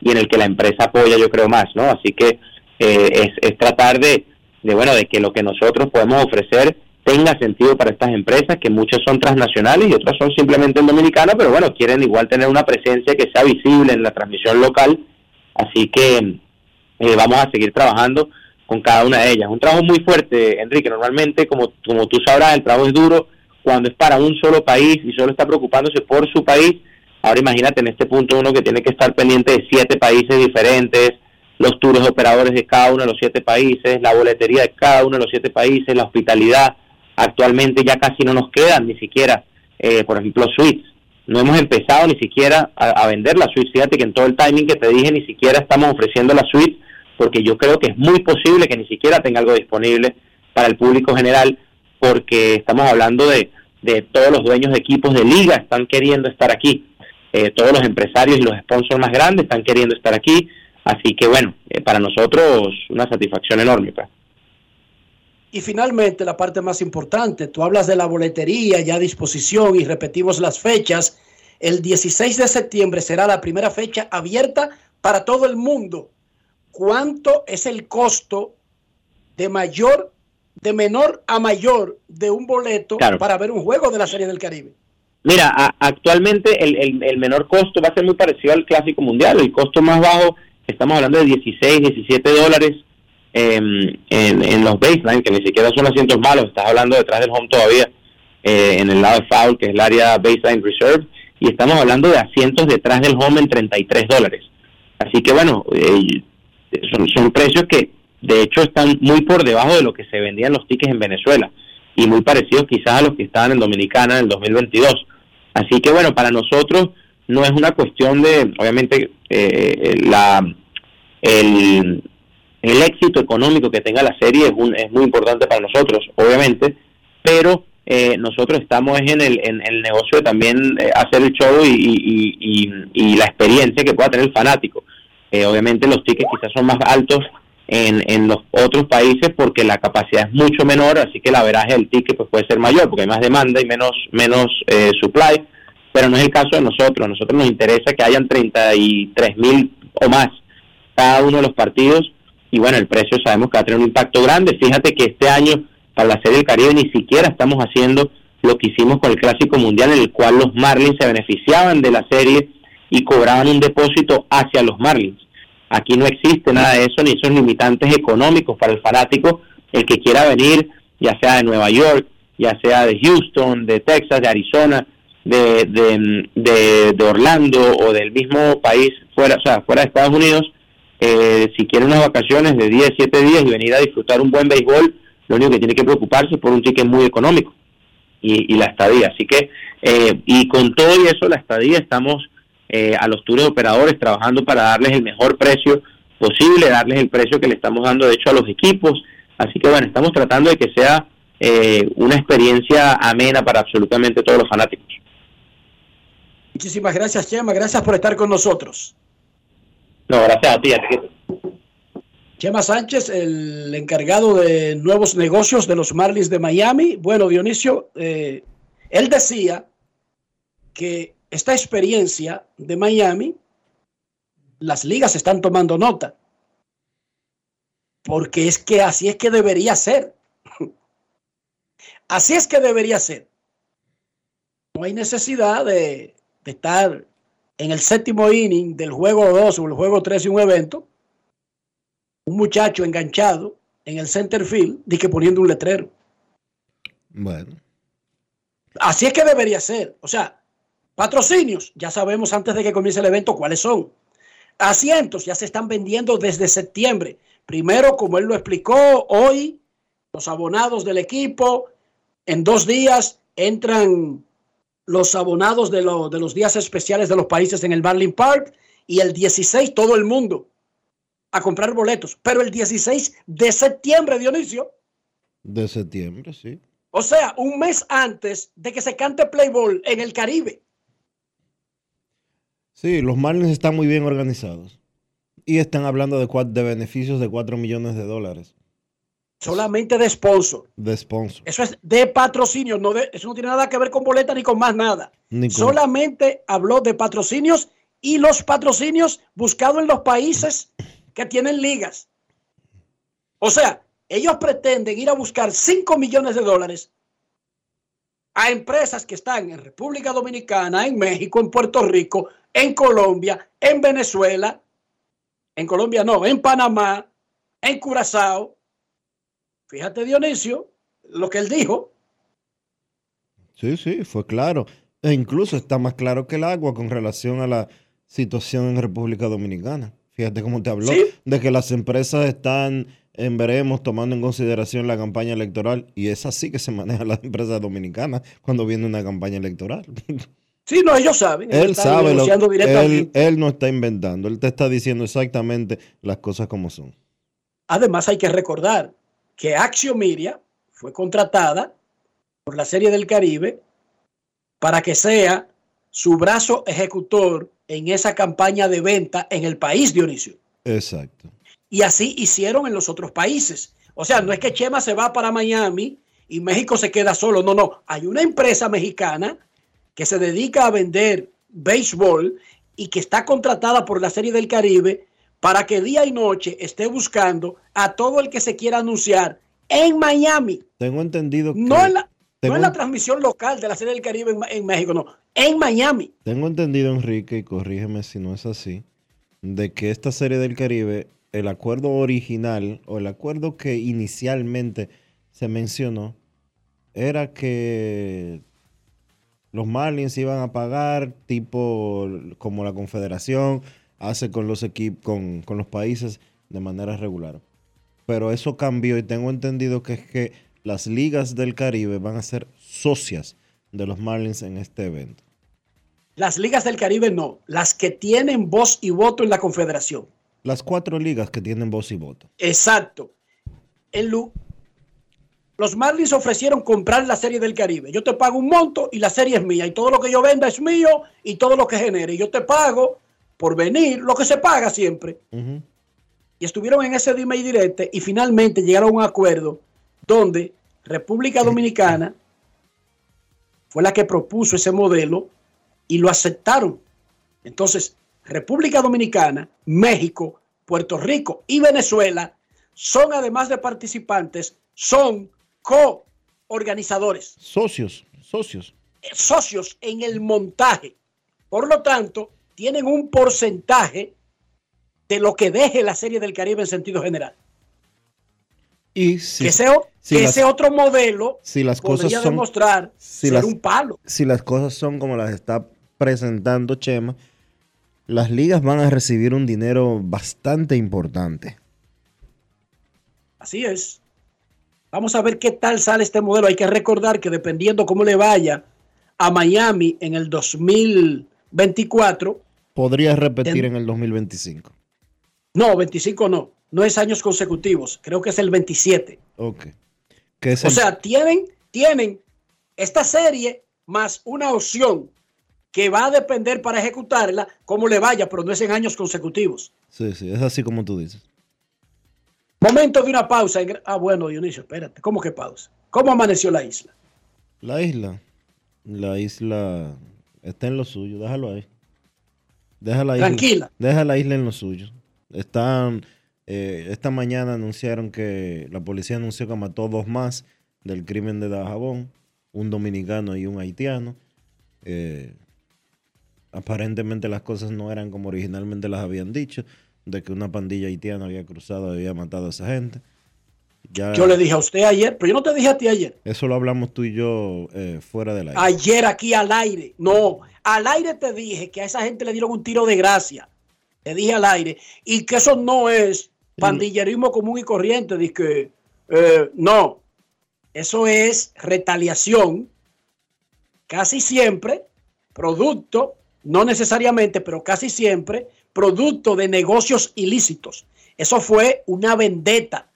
y en el que la empresa apoya yo creo más, ¿no? Así que eh, es, es tratar de, de, bueno, de que lo que nosotros podemos ofrecer tenga sentido para estas empresas, que muchas son transnacionales y otras son simplemente en Dominicana, pero bueno, quieren igual tener una presencia que sea visible en la transmisión local, así que vamos a seguir trabajando con cada una de ellas. Un trabajo muy fuerte, Enrique. Normalmente, como, como tú sabrás, el trabajo es duro cuando es para un solo país y solo está preocupándose por su país. Ahora imagínate en este punto uno que tiene que estar pendiente de siete países diferentes, los tours operadores de cada uno de los siete países, la boletería de cada uno de los siete países, la hospitalidad. Actualmente ya casi no nos quedan ni siquiera, eh, por ejemplo, suites. No hemos empezado ni siquiera a, a vender las suites. Fíjate que en todo el timing que te dije ni siquiera estamos ofreciendo las suites porque yo creo que es muy posible que ni siquiera tenga algo disponible para el público general, porque estamos hablando de, de todos los dueños de equipos de liga están queriendo estar aquí. eh, todos los empresarios y los sponsors más grandes están queriendo estar aquí. Así que bueno, eh, para nosotros una satisfacción enorme. Pues. Y finalmente la parte más importante, tú hablas de la boletería ya a disposición y repetimos las fechas. El 16 de septiembre será la primera fecha abierta para todo el mundo. ¿Cuánto es el costo de mayor, de menor a mayor de un boleto para ver un juego de la Serie del Caribe? Mira, actualmente el, el, menor costo va a ser muy parecido al Clásico Mundial. El costo más bajo, estamos hablando de 16, 17 dólares em, en, en, los baseline, que ni siquiera son asientos malos. Estás hablando detrás del home todavía, eh, en el lado de foul, que es el área baseline reserve. Y estamos hablando de asientos detrás del home en 33 dólares. Así que bueno, eh, son, son precios que de hecho están muy por debajo de lo que se vendían los tickets en Venezuela y muy parecidos quizás a los que estaban en Dominicana en el 2022. Así que bueno, para nosotros no es una cuestión de, obviamente, eh, la, el, el, éxito económico que tenga la serie es, un, es muy importante para nosotros, obviamente, pero eh, nosotros estamos en el, en, el negocio de también eh, hacer el show y, y, y, y, la experiencia que pueda tener el fanático. Obviamente los tickets quizás son más altos en, en los otros países porque la capacidad es mucho menor, así que la veraje del ticket pues, puede ser mayor porque hay más demanda y menos, menos eh, supply, pero no es el caso de nosotros. A nosotros nos interesa que hayan 33 mil o más cada uno de los partidos y bueno, el precio sabemos que va a tener un impacto grande. Fíjate que este año para la Serie del Caribe ni siquiera estamos haciendo lo que hicimos con el Clásico Mundial en el cual los Marlins se beneficiaban de la serie y cobraban un depósito hacia los Marlins Aquí no existe nada de eso, ni esos limitantes económicos para el fanático, el que quiera venir, ya sea de Nueva York, ya sea de Houston, de Texas, de Arizona, de, de, de, Orlando o del mismo país fuera, o sea, fuera de Estados Unidos, eh, si quiere unas vacaciones de 10, 7 días y venir a disfrutar un buen béisbol, lo único que tiene que preocuparse es por un ticket muy económico y, y la estadía. Así que, eh, y con todo y eso, la estadía estamos eh, a los tours operadores trabajando para darles el mejor precio posible, darles el precio que le estamos dando de hecho a los equipos. Así que bueno, estamos tratando de que sea eh, una experiencia amena para absolutamente todos los fanáticos. Muchísimas gracias, Chema. Gracias por estar con nosotros. No, gracias a ti. Chema Sánchez, el encargado de nuevos negocios de los Marlins de Miami. Bueno, Dionisio, eh, él decía que esta experiencia de Miami, las ligas están tomando nota. Porque es que así es que debería ser. Así es que debería ser. No hay necesidad de, estar en el séptimo inning del juego 2 o el juego 3 de un evento, un muchacho enganchado en el center field, que poniendo un letrero. Bueno. Así es que debería ser. O sea, Patrocinios, ya sabemos antes de que comience el evento cuáles son. Asientos ya se están vendiendo desde septiembre. Primero, como él lo explicó, hoy los abonados del equipo, en dos días entran los abonados de, de los días especiales de los países en el Marlin Park y el 16 todo el mundo a comprar boletos. Pero el 16 de septiembre, Dionisio. De septiembre, sí. O sea, un mes antes de que se cante Playboy en el Caribe. Sí, los Marlins están muy bien organizados. Y están hablando de, de beneficios de 4 millones de dólares. Solamente de sponsor. De sponsor. Eso es de patrocinio. No eso no tiene nada que ver con boleta ni con más nada. Solamente habló de patrocinios y los patrocinios buscados en los países que tienen ligas. O sea, ellos pretenden ir a buscar 5 millones de dólares a empresas que están en República Dominicana, en México, en Puerto Rico, en Colombia, en Venezuela, en Colombia no, en Panamá, en Curazao. Fíjate Dionisio, lo que él dijo. Sí, sí, fue claro. E incluso está más claro que el agua con relación a la situación en República Dominicana. Fíjate cómo te habló de que las empresas están en veremos tomando en consideración la campaña electoral y es así que se maneja las empresas dominicanas cuando viene una campaña electoral. Sí, no, ellos saben. Él sabe lo él, él no está inventando, él te está diciendo exactamente las cosas como son. Además, hay que recordar que Axio Miria fue contratada por la Serie del Caribe para que sea su brazo ejecutor en esa campaña de venta en el país, Dionisio. Exacto. Y así hicieron en los otros países. O sea, no es que Chema se va para Miami y México se queda solo. No, no. Hay una empresa mexicana que se dedica a vender béisbol y que está contratada por la Serie del Caribe para que día y noche esté buscando a todo el que se quiera anunciar en Miami. Tengo entendido que... No en la, Tengo- no en la transmisión local de la Serie del Caribe en, en México, no. En Miami. Tengo entendido, Enrique, y corrígeme si no es así, de que esta serie del Caribe, el acuerdo original o el acuerdo que inicialmente se mencionó, era que los Marlins iban a pagar tipo como la Confederación hace con los equipos, con, con los países de manera regular. Pero eso cambió y tengo entendido que es que las ligas del Caribe van a ser socias de los Marlins en este evento. Las ligas del Caribe no. Las que tienen voz y voto en la Confederación. Las cuatro ligas que tienen voz y voto. Exacto. En lu- los Marlins ofrecieron comprar la serie del Caribe. Yo te pago un monto y la serie es mía. Y todo lo que yo venda es mío y todo lo que genere. Yo te pago por venir, lo que se paga siempre. Y estuvieron en ese dime y direte y finalmente llegaron a un acuerdo donde República Dominicana fue la que propuso ese modelo y lo aceptaron. Entonces, República Dominicana, México, Puerto Rico y Venezuela son, además de participantes, son co-organizadores, Socios, socios. eh, socios en el montaje. Por lo tanto, tienen un porcentaje de lo que deje la Serie del Caribe en sentido general. Y si, que ese, o- si que las- ese otro modelo si las cosas podría son- demostrar si ser las- un palo. si las cosas son como las está presentando Chema, las ligas van a recibir un dinero bastante importante. Así es. Vamos a ver qué tal sale este modelo. Hay que recordar que dependiendo cómo le vaya a Miami en el 2024, Podría repetir En- en el 2025. no, 25 no, no es años consecutivos, creo que es el 27. Ok. Que es O el- sea, tienen, tienen esta serie más una opción que va a depender para ejecutarla cómo le vaya, pero no es en años consecutivos. sí, sí, es así como tú dices. Momento de una pausa. Ah, bueno, Dionisio, espérate. ¿Cómo que pausa? ¿Cómo amaneció la isla? La isla, la isla está en lo suyo, déjalo ahí. Deja la isla, Tranquila. Deja la isla en lo suyo. Están, eh, esta mañana anunciaron que la policía anunció que mató dos más del crimen de Dajabón, un dominicano y un haitiano. Eh, aparentemente las cosas no eran como originalmente las habían dicho, de que una pandilla haitiana había cruzado y había matado a esa gente. Ya, Yo le dije a usted ayer, pero yo no te dije a ti ayer. Eso lo hablamos tú y yo eh, fuera del aire. Ayer aquí al aire. No, al aire te dije que a esa gente le dieron un tiro de gracia. Te dije al aire. Y que eso no es pandillerismo común y corriente. Dice que eh, no. Eso es retaliación. Casi siempre, producto, no necesariamente, pero casi siempre, producto de negocios ilícitos. Eso fue una vendetta.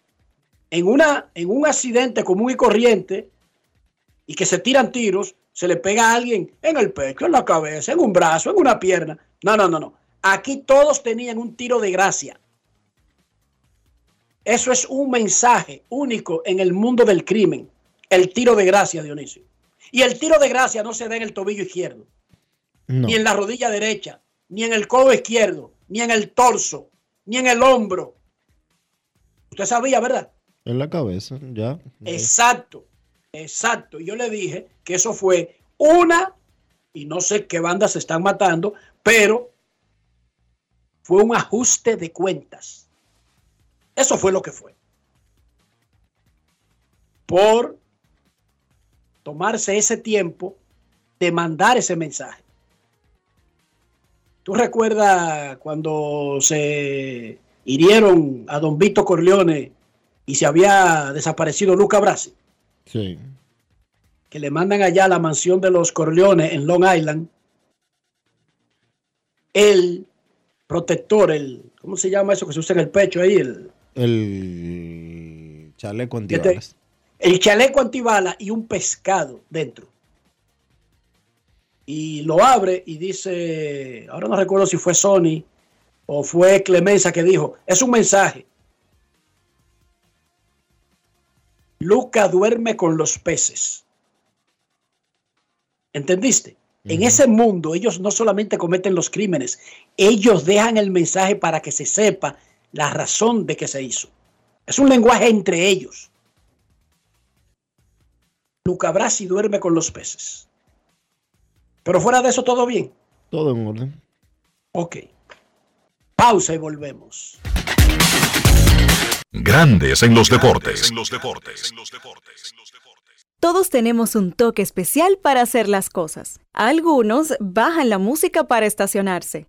En, una, en un accidente común y corriente, y que se tiran tiros, se le pega a alguien en el pecho, en la cabeza, en un brazo, en una pierna. No, no, no, no. Aquí todos tenían un tiro de gracia. Eso es un mensaje único en el mundo del crimen. El tiro de gracia, Dionisio. Y el tiro de gracia no se da en el tobillo izquierdo, No. ni en la rodilla derecha, ni en el codo izquierdo, ni en el torso, ni en el hombro. Usted sabía, ¿verdad? En la cabeza, ya. Exacto, exacto. Yo le dije que eso fue una, y no sé qué bandas se están matando, pero fue un ajuste de cuentas. Eso fue lo que fue. Por tomarse ese tiempo de mandar ese mensaje. ¿Tú recuerdas cuando se hirieron a don Vito Corleone y se había desaparecido Luca Brasi? Sí. que le mandan allá a la mansión de los Corleones en Long Island, el protector, el, ¿cómo se llama eso que se usa en el pecho ahí? El, El chaleco antibalas. el chaleco antibala y un pescado dentro. Y lo abre y dice, ahora no recuerdo si fue Sony o fue Clemenza que dijo, es un mensaje. Luca duerme con los peces. ¿Entendiste? En ese mundo ellos no solamente cometen los crímenes, ellos dejan el mensaje para que se sepa la razón de que se hizo. Es un lenguaje entre ellos. Luca Brasi duerme con los peces. Pero fuera de eso, todo bien. Todo en orden. Ok. Pausa y volvemos. Grandes en los deportes. Todos tenemos un toque especial para hacer las cosas. Algunos bajan la música para estacionarse.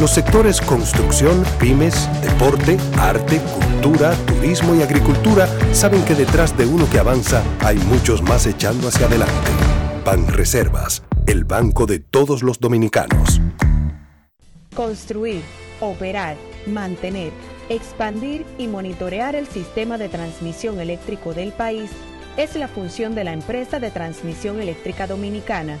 Los sectores construcción, pymes, deporte, arte, cultura, turismo y agricultura saben que detrás de uno que avanza hay muchos más echando hacia adelante. Banreservas, el banco de todos los dominicanos. Construir, operar, mantener, expandir y monitorear el sistema de transmisión eléctrico del país es la función de la empresa de transmisión eléctrica dominicana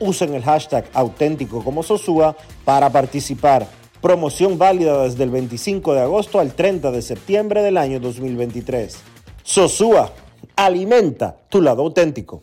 usen el hashtag auténtico como para participar. Promoción válida desde el 25 de agosto al 30 de septiembre del año 2023. Sosúa, alimenta tu lado auténtico.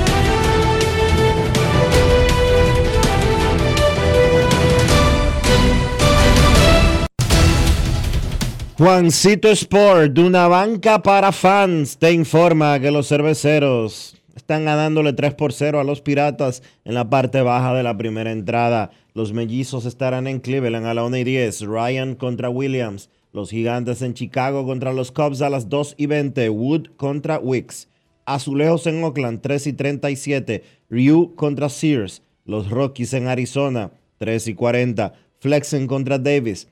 Juancito Sport, de una banca para fans, te informa que los cerveceros están ganándole 3 por 0 a los Piratas en la parte baja de la primera entrada. Los mellizos estarán en Cleveland a la 1 y 10. Ryan contra Williams. Los gigantes en Chicago contra los Cubs a las 2 y 20. Wood contra Wicks. Azulejos en Oakland 3 y 37. Ryu contra Sears. Los Rockies en Arizona 3 y 40. Flexen contra Davis.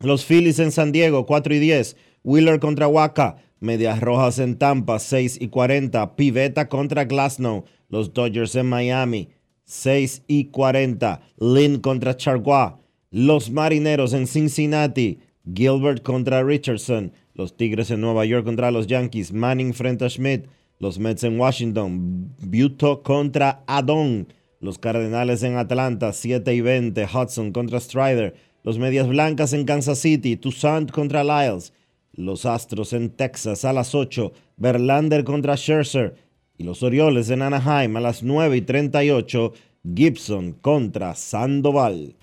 Los Phillies en San Diego, 4 y 10. Wheeler contra Waka. Medias Rojas en Tampa, 6 y 40. Piveta contra Glasnow. Los Dodgers en Miami, 6 y 40. Lynn contra Chargois. Los Marineros en Cincinnati. Gilbert contra Richardson. Los Tigres en Nueva York contra los Yankees. Manning frente a Schmidt. Los Mets en Washington. Buto contra Adon. Los Cardenales en Atlanta, 7 y 20. Hudson contra Strider. Los Medias Blancas en Kansas City, Toussaint contra Lyles. Los Astros en Texas a las 8, Verlander contra Scherzer. Y los Orioles en Anaheim a las 9 y 38, Gibson contra Sandoval.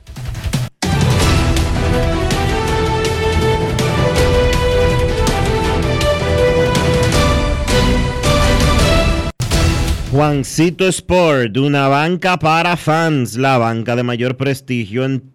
Juancito Sport, una banca para fans, la banca de mayor prestigio en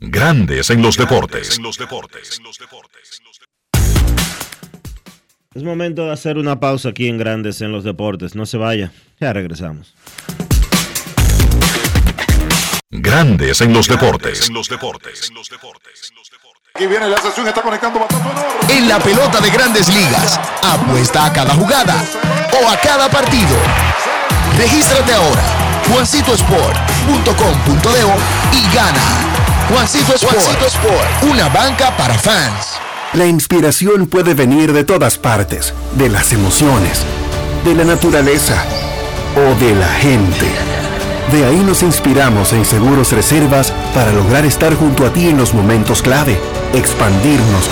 Grandes en los deportes. Es momento de hacer una pausa aquí en Grandes en los deportes. No se vaya, ya regresamos. Grandes en los deportes. Aquí viene la sesión, está conectando En la pelota de grandes ligas, apuesta a cada jugada o a cada partido. Regístrate ahora, y gana. Juancito Sport, una banca para fans. La inspiración puede venir de todas partes, de las emociones, de la naturaleza o de la gente. De ahí nos inspiramos en Seguros Reservas para lograr estar junto a ti en los momentos clave, expandirnos,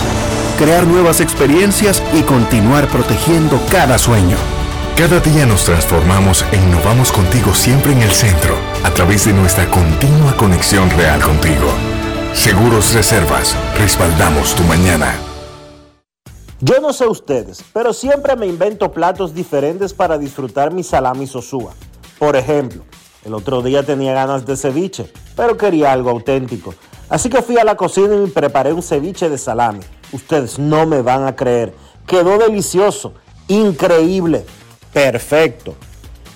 crear nuevas experiencias y continuar protegiendo cada sueño. Cada día nos transformamos e innovamos contigo siempre en el centro, a través de nuestra continua conexión real contigo. Seguros Reservas, respaldamos tu mañana. Yo no sé ustedes, pero siempre me invento platos diferentes para disfrutar mi salami sosúa. Por ejemplo, el otro día tenía ganas de ceviche, pero quería algo auténtico. Así que fui a la cocina y preparé un ceviche de salami. Ustedes no me van a creer. Quedó delicioso, increíble perfecto.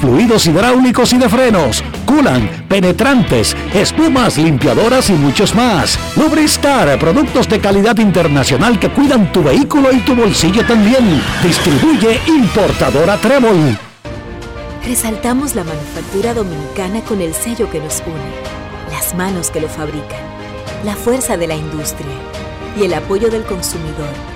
fluidos hidráulicos y de frenos, culan, penetrantes, espumas, limpiadoras y muchos más. Lubristar, productos de calidad internacional que cuidan tu vehículo y tu bolsillo también. Distribuye importadora Trébol. Resaltamos la manufactura dominicana con el sello que nos une, las manos que lo fabrican, la fuerza de la industria y el apoyo del consumidor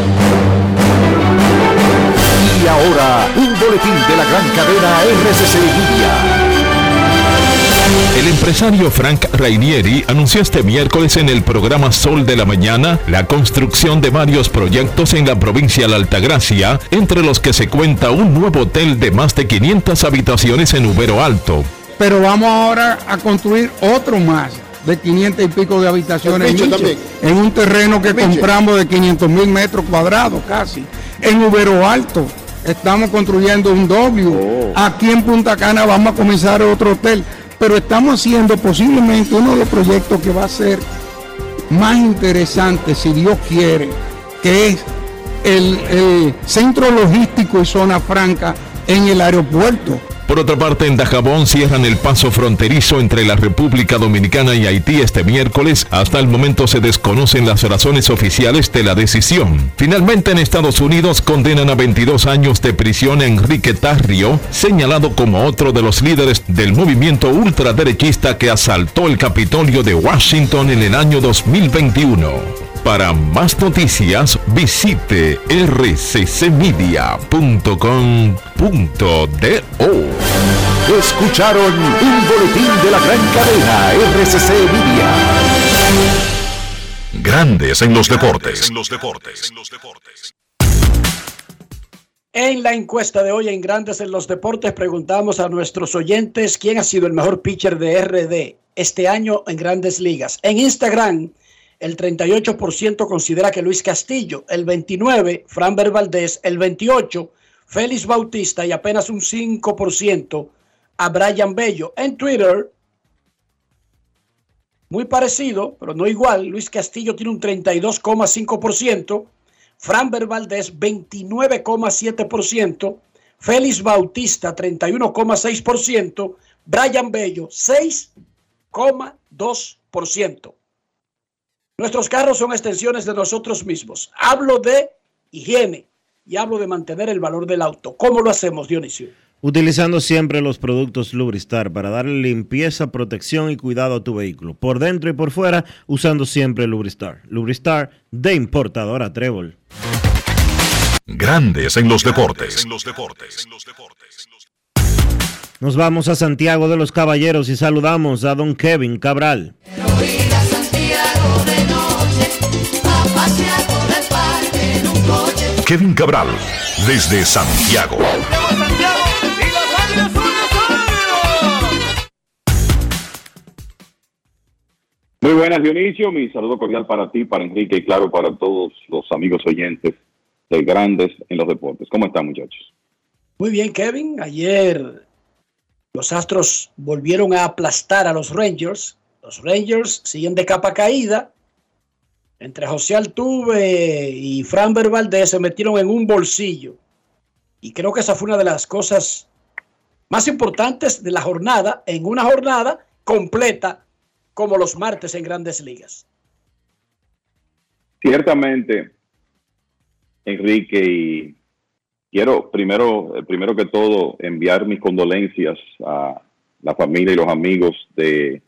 Y ahora, un boletín de la gran cadena RCC Media. El empresario Frank Rainieri anunció este miércoles en el programa Sol de la Mañana la construcción de varios proyectos en la provincia de Altagracia, entre los que se cuenta un nuevo hotel de más de 500 habitaciones en Ubero Alto. Pero vamos ahora a construir otro más de 500 y pico de habitaciones Micho Micho, también. en un terreno que Micho. compramos de 500 mil metros cuadrados casi. En Ubero Alto estamos construyendo un W. Aquí en Punta Cana vamos a comenzar otro hotel. Pero estamos haciendo posiblemente uno de los proyectos que va a ser más interesante, si Dios quiere, que es el, el centro logístico y zona franca en el aeropuerto. Por otra parte, en Dajabón cierran el paso fronterizo entre la República Dominicana y Haití este miércoles. Hasta el momento se desconocen las razones oficiales de la decisión. Finalmente, en Estados Unidos condenan a 22 años de prisión a Enrique Tarrio, señalado como otro de los líderes del movimiento ultraderechista que asaltó el Capitolio de Washington en el año 2021. Para más noticias, visite rccmedia.com.do. Escucharon un boletín de la gran cadena RCC Media. Grandes en los deportes. En la encuesta de hoy en Grandes en los Deportes preguntamos a nuestros oyentes quién ha sido el mejor pitcher de RD este año en grandes ligas. En Instagram, el 38% considera que Luis Castillo, el 29% Framber Valdés, el 28% Félix Bautista y apenas un 5% a Brian Bello. En Twitter, muy parecido, pero no igual, Luis Castillo tiene un 32,5%, Framber Valdés 29,7%, Félix Bautista 31,6%, Brian Bello 6,2%. Nuestros carros son extensiones de nosotros mismos. Hablo de higiene y hablo de mantener el valor del auto. ¿Cómo lo hacemos, Dionisio? Utilizando siempre los productos Lubristar para darle limpieza, protección y cuidado a tu vehículo. Por dentro y por fuera, usando siempre Lubristar. Lubristar de importadora Trébol. Grandes en los deportes. Nos vamos a Santiago de los Caballeros y saludamos a don Kevin Cabral. Kevin Cabral, desde Santiago. Muy buenas, Dionisio. Mi saludo cordial para ti, para Enrique y claro, para todos los amigos oyentes de Grandes en los Deportes. ¿Cómo están, muchachos? Muy bien, Kevin. Ayer los Astros volvieron a aplastar a los Rangers. Los Rangers siguen de capa caída. Entre José Altuve y Fran Valdez se metieron en un bolsillo. Y creo que esa fue una de las cosas más importantes de la jornada, en una jornada completa como los martes en grandes ligas. Ciertamente, Enrique, y quiero primero, eh, primero que todo enviar mis condolencias a la familia y los amigos de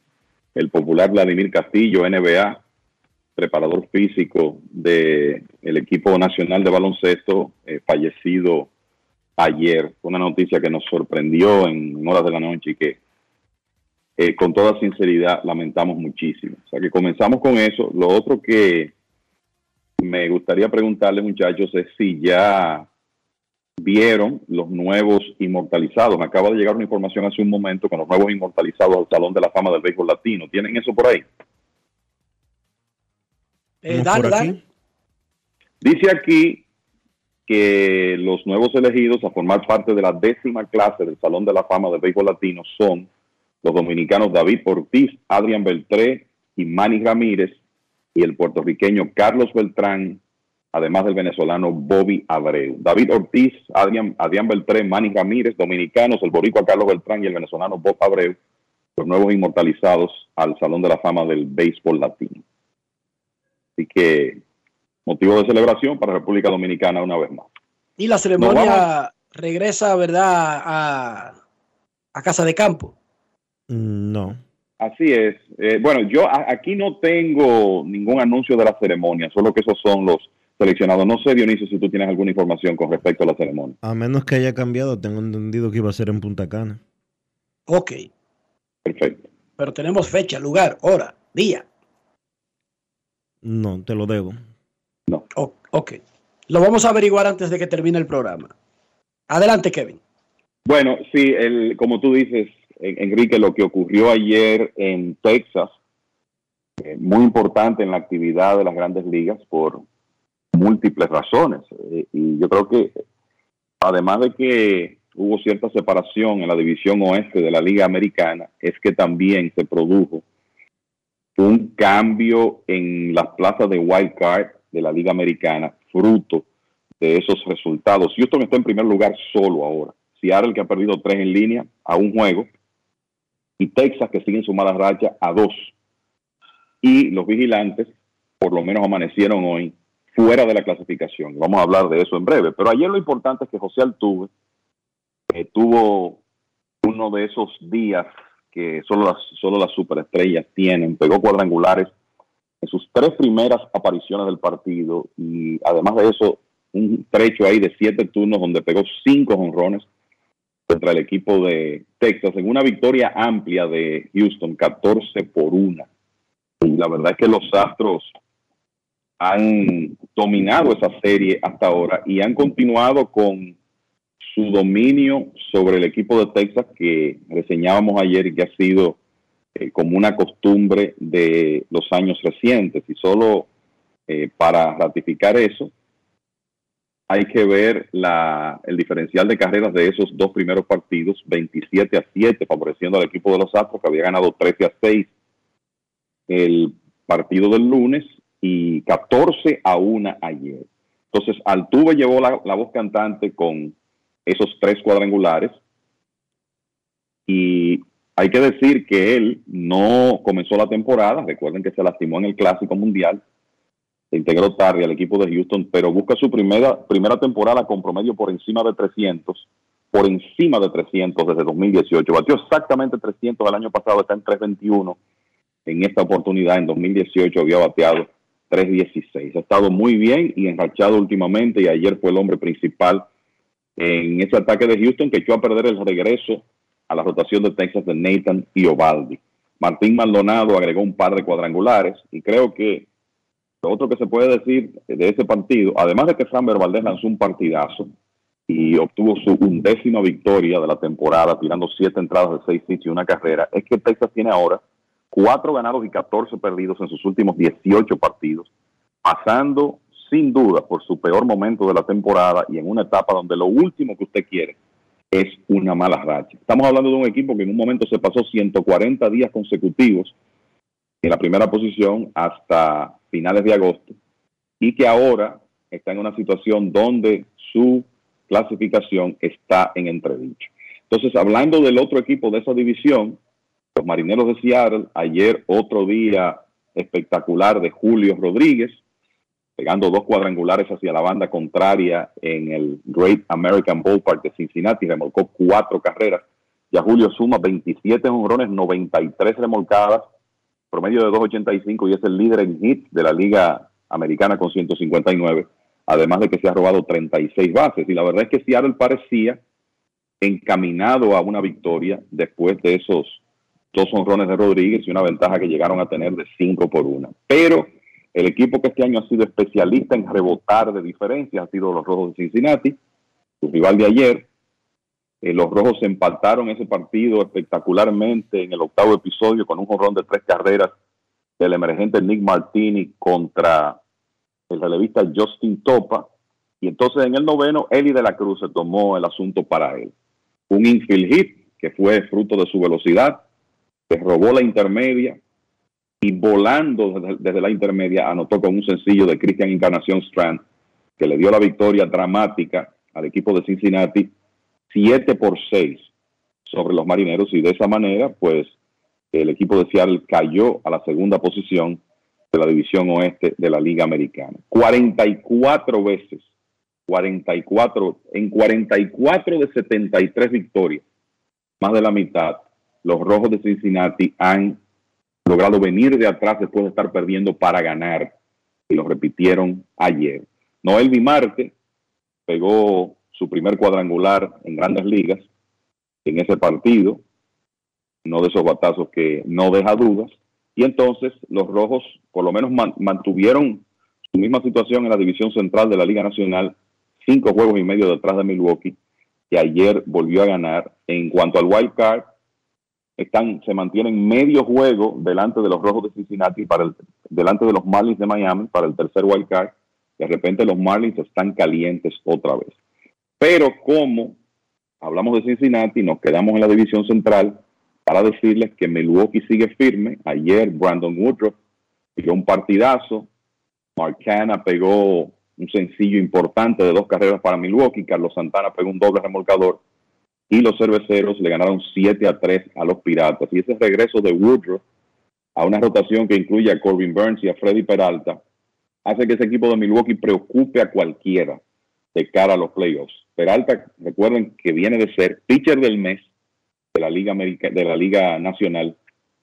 el popular Vladimir Castillo, NBA, preparador físico del el equipo nacional de baloncesto, eh, fallecido ayer. Una noticia que nos sorprendió en horas de la noche y que eh, con toda sinceridad lamentamos muchísimo. O sea que comenzamos con eso. Lo otro que me gustaría preguntarle, muchachos, es si ya vieron los nuevos inmortalizados. Me acaba de llegar una información hace un momento con los nuevos inmortalizados al Salón de la Fama del Béisbol Latino. ¿Tienen eso por ahí? Eh, dale, Dice aquí que los nuevos elegidos a formar parte de la décima clase del Salón de la Fama del Béisbol Latino son los dominicanos David Ortiz, Adrián Beltré y Manny Ramírez, y el puertorriqueño Carlos Beltrán, además del venezolano Bobby Abreu. David Ortiz, Adrián, Adrián Beltré, Manny Ramírez, dominicanos, el boricua Carlos Beltrán y el venezolano Bob Abreu, los nuevos inmortalizados al Salón de la Fama del Béisbol Latino. Así que motivo de celebración para República Dominicana una vez más. Y la ceremonia regresa, ¿verdad?, a, a Casa de Campo. Mm, no. Así es. Eh, bueno, yo aquí no tengo ningún anuncio de la ceremonia, solo que esos son los seleccionados. No sé, Dionisio, si tú tienes alguna información con respecto a la ceremonia. A menos que haya cambiado, tengo entendido que iba a ser en Punta Cana. Ok. Perfecto. Pero tenemos fecha, lugar, hora, día. No, te lo debo. No. ok. Lo vamos a averiguar antes de que termine el programa. Adelante, Kevin. Bueno, sí, el, como tú dices, Enrique, lo que ocurrió ayer en Texas, eh, muy importante en la actividad de las grandes ligas por múltiples razones. Eh, y yo creo que, además de que hubo cierta separación en la división oeste de la Liga Americana, es que también se produjo un cambio en las plazas de wild card de la Liga Americana, fruto de esos resultados. Houston está en primer lugar solo ahora. Seattle, que ha perdido tres en línea a un juego, y Texas, que siguen su mala racha a dos. Y los vigilantes, por lo menos amanecieron hoy fuera de la clasificación. Vamos a hablar de eso en breve. Pero ayer lo importante es que José Altuve eh, tuvo uno de esos días que solo las, solo las superestrellas tienen. Pegó cuadrangulares en sus tres primeras apariciones del partido y además de eso, un trecho ahí de siete turnos donde pegó cinco honrones contra el equipo de Texas en una victoria amplia de Houston, 14 por 1. Y la verdad es que los Astros han dominado esa serie hasta ahora y han continuado con su dominio sobre el equipo de Texas que reseñábamos ayer y que ha sido eh, como una costumbre de los años recientes. Y solo eh, para ratificar eso, hay que ver el diferencial de carreras de esos dos primeros partidos, 27 a 7, favoreciendo al equipo de los Astros, que había ganado 13 a 6 el partido del lunes y 14 a 1 ayer. Entonces, Altuve llevó la voz cantante con esos tres cuadrangulares y hay que decir que él no comenzó la temporada, recuerden que se lastimó en el Clásico Mundial, se integró tarde al equipo de Houston, pero busca su primera, primera temporada con promedio por encima de 300, por encima de 300 desde 2018. Batió exactamente 300 el año pasado, está en 321. En esta oportunidad, en 2018, había bateado 316. Ha estado muy bien y enrachado últimamente y ayer fue el hombre principal en ese ataque de Houston que echó a perder el regreso a la rotación de Texas de Nathan y Ovaldi. Martín Maldonado agregó un par de cuadrangulares y creo que lo otro que se puede decir de ese partido, además de que Framber Valdez lanzó un partidazo y obtuvo su undécima victoria de la temporada, tirando siete entradas de seis hits y una carrera, es que Texas tiene ahora cuatro ganados y 14 perdidos en sus últimos 18 partidos, pasando sin duda por su peor momento de la temporada y en una etapa donde lo último que usted quiere es una mala racha. Estamos hablando de un equipo que en un momento se pasó 140 días consecutivos en la primera posición hasta finales de agosto y que ahora está en una situación donde su clasificación está en entredicho. Entonces, hablando del otro equipo de esa división, los Marineros de Seattle, ayer otro día espectacular de Julio Rodríguez, pegando dos cuadrangulares hacia la banda contraria en el Great American Ballpark de Cincinnati, remolcó cuatro carreras. Ya Julio suma 27 honrones, 93 remolcadas, promedio de 2.85 y es el líder en hits de la Liga Americana con 159, además de que se ha robado 36 bases. Y la verdad es que Seattle parecía encaminado a una victoria después de esos dos honrones de Rodríguez y una ventaja que llegaron a tener de 5 por 1. Pero el equipo que este año ha sido especialista en rebotar de diferencias ha sido los Rojos de Cincinnati, su rival de ayer, eh, los rojos empataron ese partido espectacularmente en el octavo episodio con un jorrón de tres carreras del emergente Nick Martini contra el relevista Justin Topa. Y entonces en el noveno, Eli de la Cruz se tomó el asunto para él. Un infield hit que fue fruto de su velocidad, se robó la intermedia y volando desde, la intermedia anotó con un sencillo de Christian Encarnación Strand que le dio la victoria dramática al equipo de Cincinnati 7 por 6 sobre los marineros y de esa manera, pues el equipo de Seattle cayó a la segunda posición de la división oeste de la Liga Americana. 44 veces, 44, en 44 de 73 victorias, más de la mitad, los Rojos de Cincinnati han logrado venir de atrás después de estar perdiendo para ganar. Y lo repitieron ayer. Noel Marte pegó su primer cuadrangular en grandes ligas en ese partido, no de esos batazos que no deja dudas. Y entonces los rojos por lo menos mantuvieron su misma situación en la división central de la Liga Nacional, cinco juegos y medio detrás de Milwaukee, que ayer volvió a ganar. En cuanto al wild card, están, se mantienen medio juego delante de los rojos de Cincinnati, para el, delante de los Marlins de Miami para el tercer wild card. De repente los Marlins están calientes otra vez. Pero como hablamos de Cincinnati, nos quedamos en la división central para decirles que Milwaukee sigue firme. Ayer Brandon Woodruff pegó un partidazo. Marcana pegó un sencillo importante de dos carreras para Milwaukee. Carlos Santana pegó un doble remolcador. Y los cerveceros le ganaron 7 a 3 a los Piratas. Y ese regreso de Woodruff a una rotación que incluye a Corbin Burns y a Freddy Peralta hace que ese equipo de Milwaukee preocupe a cualquiera de cara a los playoffs. Peralta, recuerden que viene de ser pitcher del mes de la Liga de la Liga Nacional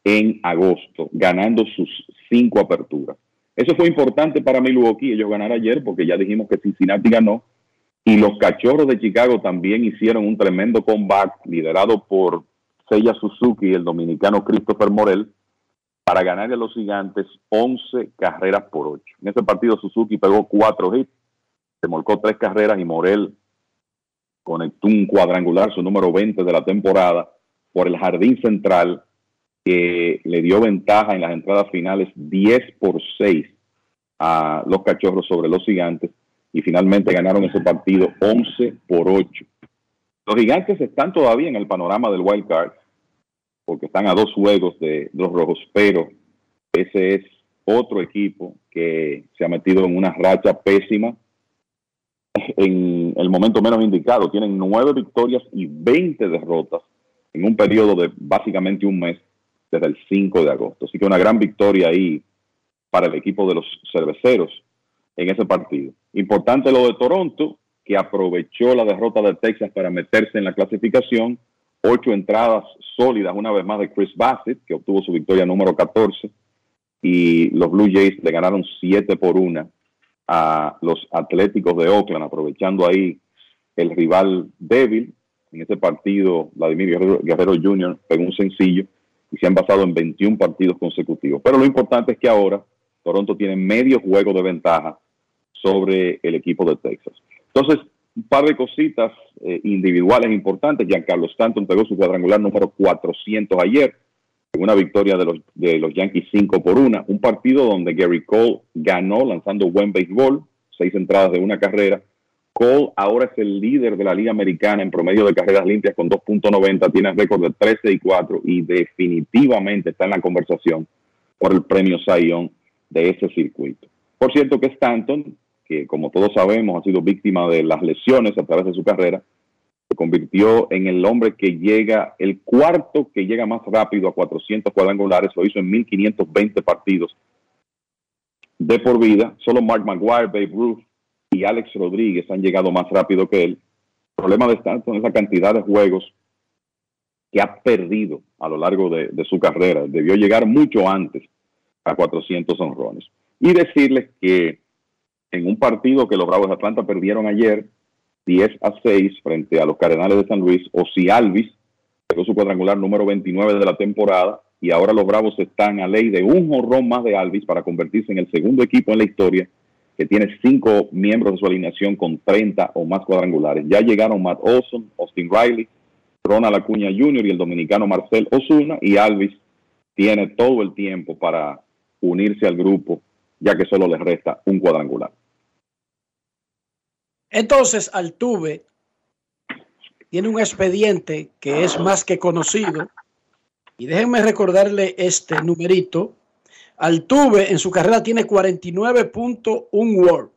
en agosto, ganando sus cinco aperturas. Eso fue importante para Milwaukee, ellos ganaron ayer porque ya dijimos que Cincinnati ganó y los Cachorros de Chicago también hicieron un tremendo comeback liderado por Seiya Suzuki y el dominicano Christopher Morel para ganarle a los gigantes 11 carreras por 8. En ese partido Suzuki pegó cuatro hits, se molcó tres carreras y Morel conectó un cuadrangular, su número 20 de la temporada, por el jardín central que le dio ventaja en las entradas finales 10 por 6 a los cachorros sobre los gigantes y finalmente ganaron ese partido 11 por 8. Los gigantes están todavía en el panorama del wild card porque están a dos juegos de los rojos, pero ese es otro equipo que se ha metido en una racha pésima en el momento menos indicado. Tienen nueve victorias y 20 derrotas en un periodo de básicamente un mes desde el 5 de agosto. Así que una gran victoria ahí para el equipo de los cerveceros en ese partido. Importante lo de Toronto, que aprovechó la derrota de Texas para meterse en la clasificación. Ocho entradas sólidas, una vez más de Chris Bassett, que obtuvo su victoria número 14. Y los Blue Jays le ganaron 7 por 1 a los Atléticos de Oakland, aprovechando ahí el rival débil. En ese partido, Vladimir Guerrero, Guerrero Jr. pegó un sencillo y se han basado en 21 partidos consecutivos. Pero lo importante es que ahora Toronto tiene medio juego de ventaja sobre el equipo de Texas. Entonces, un par de cositas eh, individuales importantes. Giancarlo Stanton pegó su cuadrangular número 400 ayer, en una victoria de los, de los Yankees 5 por 1. Un partido donde Gary Cole ganó lanzando buen béisbol, seis entradas de una carrera. Cole ahora es el líder de la Liga Americana en promedio de carreras limpias con 2.90, tiene récord de 13 y 4 y definitivamente está en la conversación por el premio Zion de ese circuito. Por cierto que Stanton, que como todos sabemos ha sido víctima de las lesiones a través de su carrera, se convirtió en el hombre que llega, el cuarto que llega más rápido a 400 cuadrangulares, lo hizo en 1520 partidos de por vida. Solo Mark McGuire, Babe Ruth y Alex Rodríguez han llegado más rápido que él. El problema de Stanton es la cantidad de juegos que ha perdido a lo largo de, de su carrera. Debió llegar mucho antes a 400 honrones. Y decirles que en un partido que los Bravos de Atlanta perdieron ayer, 10 a 6 frente a los Cardenales de San Luis, o si Alvis pegó su cuadrangular número 29 de la temporada y ahora los Bravos están a ley de un jorrón más de Alvis para convertirse en el segundo equipo en la historia que tiene cinco miembros de su alineación con 30 o más cuadrangulares. Ya llegaron Matt Olson, Austin Riley, Ronald Acuña Jr. y el dominicano Marcel Osuna y Alvis tiene todo el tiempo para unirse al grupo ya que solo les resta un cuadrangular. Entonces, Altuve tiene un expediente que es más que conocido. Y déjenme recordarle este numerito. Altuve en su carrera tiene 49.1 World.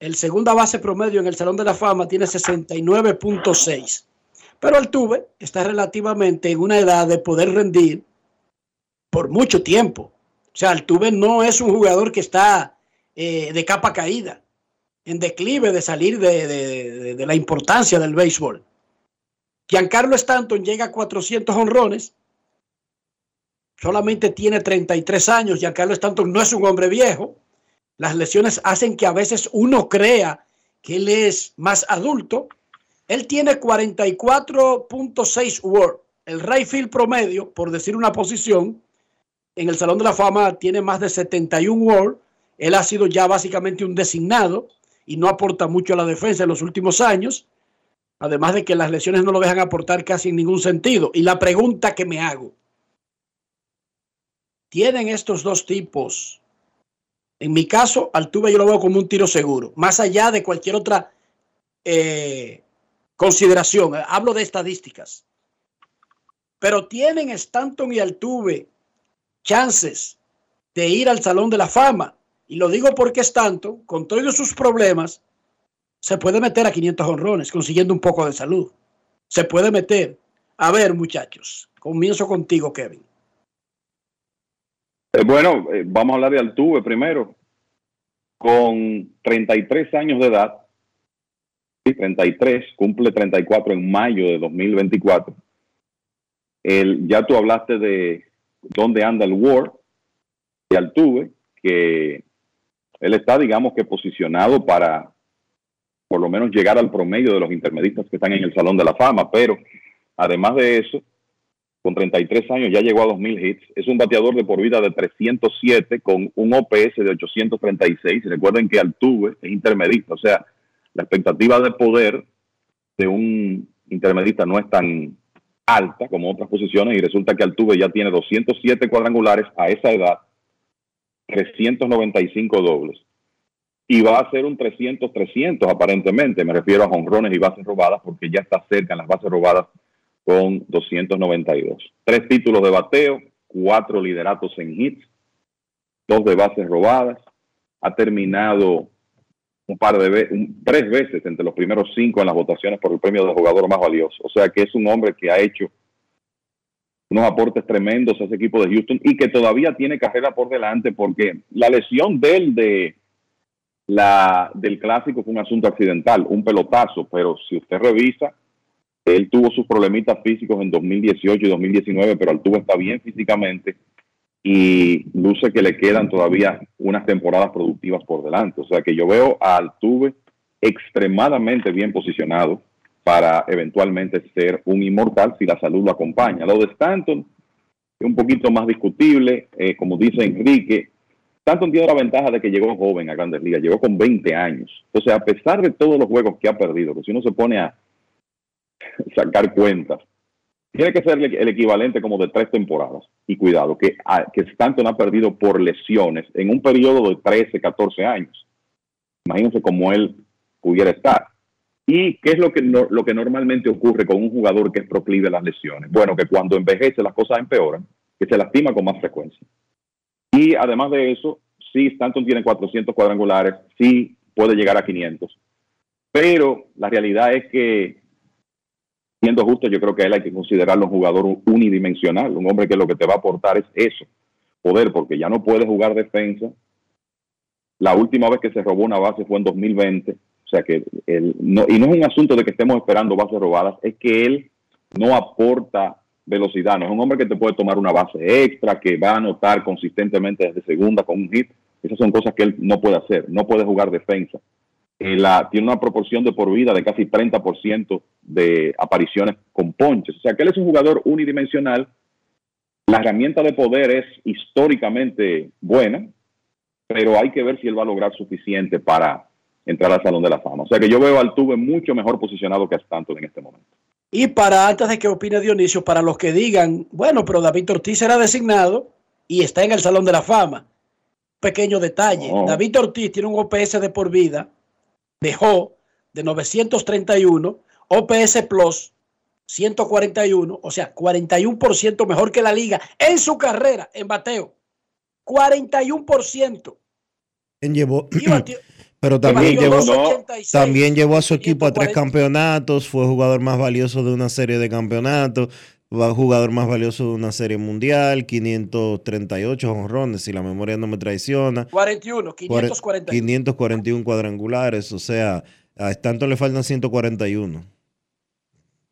El segunda base promedio en el Salón de la Fama tiene 69.6. Pero Altuve está relativamente en una edad de poder rendir por mucho tiempo. O sea, Altuve no es un jugador que está eh, de capa caída en declive de salir de, la importancia del béisbol. Giancarlo Stanton llega a 400 honrones, solamente tiene 33 años, Giancarlo Stanton no es un hombre viejo, las lesiones hacen que a veces uno crea que él es más adulto, él tiene 44.6 WAR, el right field promedio, por decir una posición, en el Salón de la Fama tiene más de 71 WAR, él ha sido ya básicamente un designado, y no aporta mucho a la defensa en los últimos años, además de que las lesiones no lo dejan aportar casi en ningún sentido. Y la pregunta que me hago, ¿tienen estos dos tipos? En mi caso, Altuve yo lo veo como un tiro seguro, más allá de cualquier otra eh, consideración. Hablo de estadísticas. Pero tienen Stanton y Altuve chances de ir al Salón de la Fama. Y lo digo porque es tanto, con todos sus problemas, se puede meter a 500 honrones consiguiendo un poco de salud. Se puede meter. A ver, muchachos, comienzo contigo, Kevin. Eh, bueno, eh, vamos a hablar de Altuve primero. Con 33 años de edad, 33, cumple 34 en mayo de 2024. El, ya tú hablaste de dónde anda el War de Altuve, que él está, digamos que posicionado para por lo menos llegar al promedio de los intermedistas que están en el Salón de la Fama, pero además de eso, con 33 años ya llegó a 2.000 hits, es un bateador de por vida de 307 con un OPS de 836, recuerden que Altuve es intermedista, o sea, la expectativa de poder de un intermedista no es tan alta como otras posiciones y resulta que Altuve ya tiene 207 cuadrangulares a esa edad, 395 dobles. Y va a ser un 300-300 aparentemente, me refiero a jonrones y bases robadas porque ya está cerca en las bases robadas con 292. Tres títulos de bateo, cuatro lideratos en hits, dos de bases robadas. Ha terminado un par de veces, tres veces entre los primeros cinco en las votaciones por el premio de jugador más valioso. O sea que es un hombre que ha hecho unos aportes tremendos a ese equipo de Houston y que todavía tiene carrera por delante porque la lesión de él de la del clásico fue un asunto accidental, un pelotazo, pero si usted revisa, él tuvo sus problemitas físicos en 2018 y 2019, pero Altuve está bien físicamente y luce que le quedan todavía unas temporadas productivas por delante. O sea que yo veo a Altuve extremadamente bien posicionado para eventualmente ser un inmortal si la salud lo acompaña. Lo de Stanton es un poquito más discutible, eh, como dice Enrique. Stanton tiene la ventaja de que llegó joven a Grandes Ligas, llegó con 20 años. Sea, a pesar de todos los juegos que ha perdido, que si uno se pone a sacar cuentas. Tiene que ser el equivalente como de tres temporadas. Y cuidado, que, que Stanton ha perdido por lesiones en un periodo de 13, 14 años. Imagínense cómo él pudiera estar. ¿Y qué es lo que, lo que normalmente ocurre con un jugador que es proclive a las lesiones? Bueno, que cuando envejece las cosas empeoran, que se lastima con más frecuencia. Y además de eso, sí, Stanton tiene 400 cuadrangulares, sí puede llegar a 500. Pero la realidad es que siendo justo, yo creo que él hay que considerarlo un jugador unidimensional, un hombre que lo que te va a aportar es eso, poder, porque ya no puede jugar defensa. La última vez que se robó una base fue en 2020, o sea que él no, y no es un asunto de que estemos esperando bases robadas, es que él no aporta velocidad, no es un hombre que te puede tomar una base extra, que va a anotar consistentemente desde segunda con un hit, esas son cosas que él no puede hacer, no puede jugar defensa. Eh, tiene una proporción de por vida de casi 30% de apariciones con ponches. O sea que él es un jugador unidimensional. La herramienta de poder es históricamente buena, pero hay que ver si él va a lograr suficiente para entrar al Salón de la Fama. O sea que yo veo al Tuve mucho mejor posicionado que a Stanton en este momento. Y para, antes de que opine Dionisio, para los que digan, bueno, pero David Ortiz era designado y está en el Salón de la Fama. Pequeño detalle. David Ortiz tiene un OPS de por vida dejó de 931, OPS Plus 141, o sea, 41% mejor que la liga en su carrera en bateo. 41%. Llevó, pero también llevó, también llevó a su equipo a tres campeonatos, fue jugador más valioso de una serie de campeonatos, jugador más valioso de una serie mundial, 538 honrones, si la memoria no me traiciona. 41, 541. 541 cuadrangulares, o sea, a Stanton le faltan 141.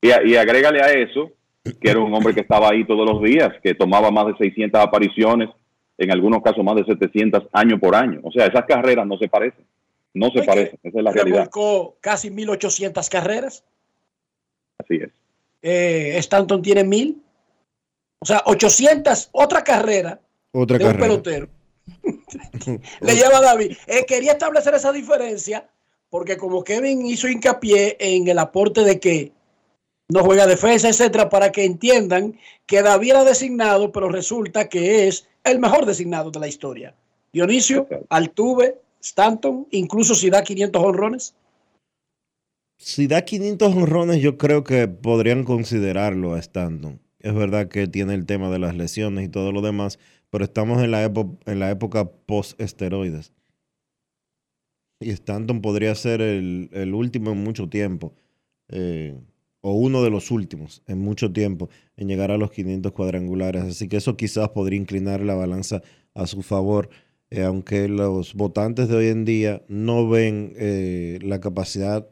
Y, y agrégale a eso que era un hombre que estaba ahí todos los días, que tomaba más de 600 apariciones, en algunos casos más de 700 años por año. O sea, esas carreras no se parecen. No se parecen, esa es la realidad. casi 1800 carreras. Así es eh, Stanton tiene mil. O sea, 800, otra carrera otra de un pelotero. Le lleva a David. Eh, quería establecer esa diferencia porque como Kevin hizo hincapié en el aporte de que no juega defensa, etcétera, para que entiendan que David era designado, pero resulta que es el mejor designado de la historia. Dionisio, Altuve, Stanton, incluso si da 500 honrones si da 500 honrones, yo creo que podrían considerarlo a Stanton. Es verdad que tiene el tema de las lesiones y todo lo demás, pero estamos en la, en la época post-esteroides. Y Stanton podría ser el, último en mucho tiempo, eh, o uno de los últimos en mucho tiempo, en llegar a los 500 cuadrangulares. Así que eso quizás podría inclinar la balanza a su favor. Eh, aunque los votantes de hoy en día no ven eh, la capacidad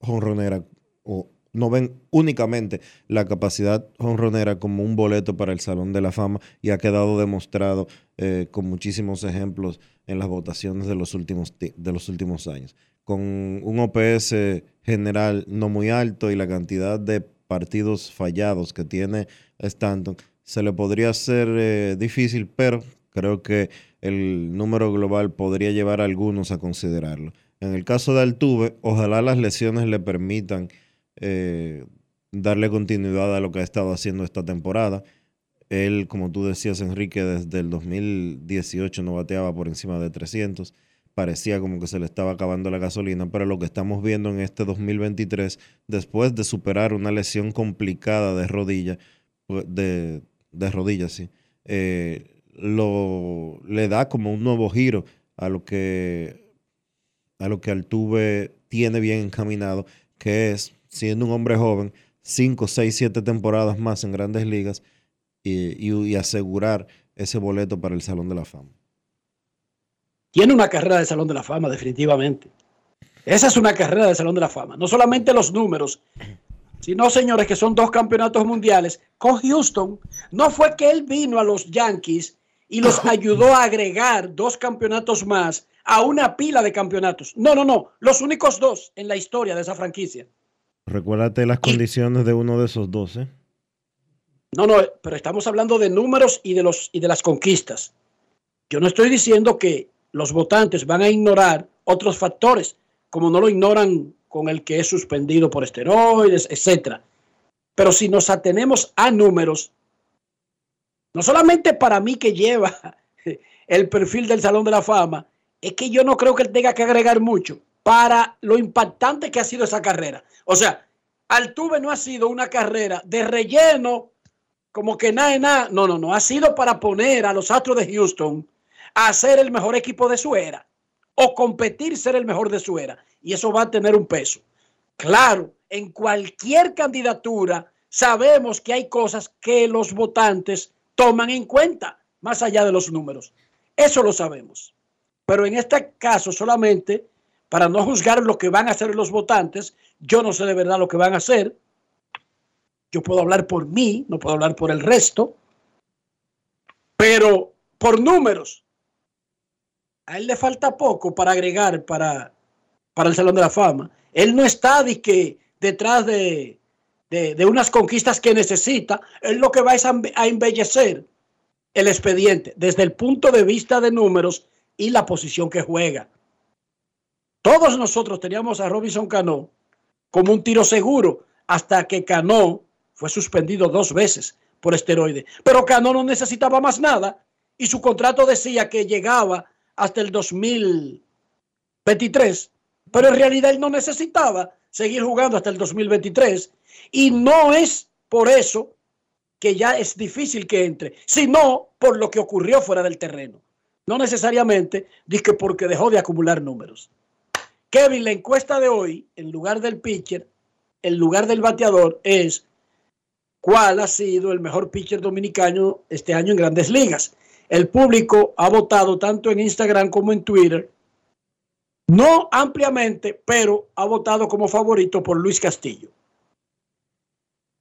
jonronera o no ven únicamente la capacidad jonronera como un boleto para el Salón de la Fama y ha quedado demostrado eh, con muchísimos ejemplos en las votaciones de los últimos, de los últimos años. Con un OPS general no muy alto y la cantidad de partidos fallados que tiene Stanton, se le podría hacer difícil, pero creo que el número global podría llevar a algunos a considerarlo. En el caso de Altuve, ojalá las lesiones le permitan eh, darle continuidad a lo que ha estado haciendo esta temporada. Él, como tú decías, Enrique, desde el 2018 no bateaba por encima de 300. Parecía como que se le estaba acabando la gasolina, pero lo que estamos viendo en este 2023, después de superar una lesión complicada de rodilla, pues, de, de rodilla, sí, eh, lo, le da como un nuevo giro a lo que, a lo que Altuve tiene bien encaminado, que es, siendo un hombre joven, 5, 6, 7 temporadas más en grandes ligas y, asegurar ese boleto para el Salón de la Fama. Tiene una carrera de Salón de la Fama, definitivamente. Esa es una carrera de Salón de la Fama. No solamente los números, sino, señores, que son dos campeonatos mundiales con Houston. No fue que él vino a los Yankees y los ayudó a agregar dos campeonatos más a una pila de campeonatos. No, no, no. Los únicos dos en la historia de esa franquicia. Recuérdate las condiciones de uno de esos dos, ¿eh? No, no, pero estamos hablando de números y de, los, y de las conquistas. Yo no estoy diciendo que los votantes van a ignorar otros factores, como no lo ignoran con el que es suspendido por esteroides, etcétera. Pero si nos atenemos a números, no solamente para mí que lleva el perfil del Salón de la Fama, es que yo no creo que él tenga que agregar mucho para lo impactante que ha sido esa carrera. O sea, Altuve no ha sido una carrera de relleno, como que nada, nada. No, no, no. Ha sido para poner a los Astros de Houston a ser el mejor equipo de su era o competir ser el mejor de su era. Y eso va a tener un peso. Claro, en cualquier candidatura sabemos que hay cosas que los votantes toman en cuenta, más allá de los números. Eso lo sabemos. Pero en este caso solamente para no juzgar lo que van a hacer los votantes. Yo no sé de verdad lo que van a hacer. Yo puedo hablar por mí, no puedo hablar por el resto. Pero por números, a él le falta poco para agregar para, para el Salón de la Fama. Él no está de que, detrás de, de, unas conquistas que necesita. Él lo que va es a, a embellecer el expediente desde el punto de vista de números y la posición que juega. Todos nosotros teníamos a Robinson Cano como un tiro seguro hasta que Cano fue suspendido dos veces por esteroide. Pero Cano no necesitaba más nada y su contrato decía que llegaba hasta el 2023. Pero en realidad él no necesitaba seguir jugando hasta el 2023 y no es por eso que ya es difícil que entre, sino por lo que ocurrió fuera del terreno. No necesariamente que porque dejó de acumular números. Kevin, la encuesta de hoy, en lugar del pitcher, en lugar del bateador, es cuál ha sido el mejor pitcher dominicano este año en grandes ligas. El público ha votado tanto en Instagram como en Twitter, no ampliamente, pero ha votado como favorito por Luis Castillo.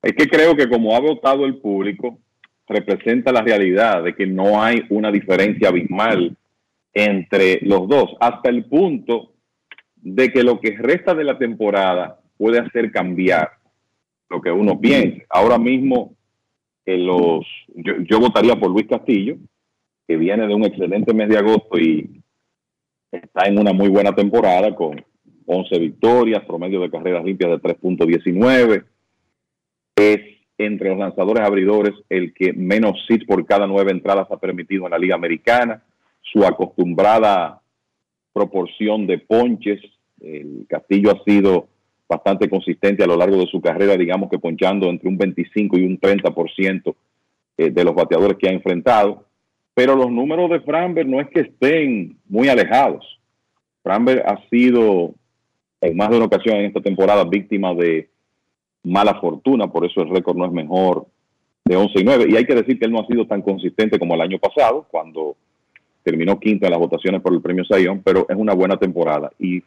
Es que creo que como ha votado el público, representa la realidad de que no hay una diferencia abismal entre los dos, hasta el punto de que lo que resta de la temporada puede hacer cambiar lo que uno piensa. Ahora mismo, los, yo, votaría por Luis Castillo, que viene de un excelente mes de agosto y está en una muy buena temporada con 11 victorias, promedio de carreras limpias de 3.19. Es entre los lanzadores abridores el que menos hits por cada nueve entradas ha permitido en la Liga Americana. Su acostumbrada proporción de ponches. El Castillo ha sido bastante consistente a lo largo de su carrera, digamos que ponchando entre un 25 y un 30% eh, de los bateadores que ha enfrentado. Pero los números de Framberg no es que estén muy alejados. Framberg ha sido en más de una ocasión en esta temporada víctima de mala fortuna, por eso el récord no es mejor de 11 y 9. Y hay que decir que él no ha sido tan consistente como el año pasado, cuando terminó quinto en las votaciones por el premio Sayón, pero es una buena temporada. Y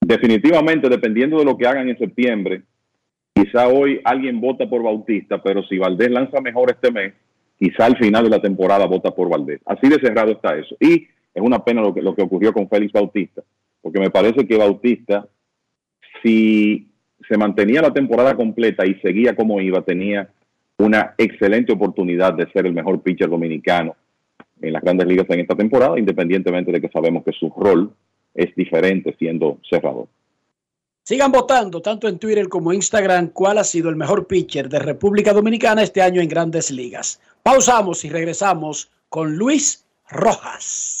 definitivamente, dependiendo de lo que hagan en septiembre, quizá hoy alguien vota por Bautista, pero si Valdés lanza mejor este mes, quizá al final de la temporada vota por Valdés. Así de cerrado está eso. Y es una pena lo que, lo que ocurrió con Félix Bautista, porque me parece que Bautista, si se mantenía la temporada completa y seguía como iba, tenía una excelente oportunidad de ser el mejor pitcher dominicano en las grandes ligas en esta temporada, independientemente de que sabemos que su rol es diferente siendo cerrador. Sigan votando tanto en Twitter como Instagram cuál ha sido el mejor pitcher de República Dominicana este año en grandes ligas. Pausamos y regresamos con Luis Rojas.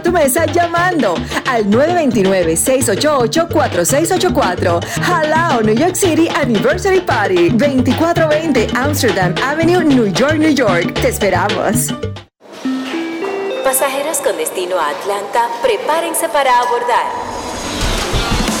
tu mesa llamando al 929-688-4684. Halao New York City Anniversary Party 2420 Amsterdam Avenue, New York, New York. Te esperamos. Pasajeros con destino a Atlanta, prepárense para abordar.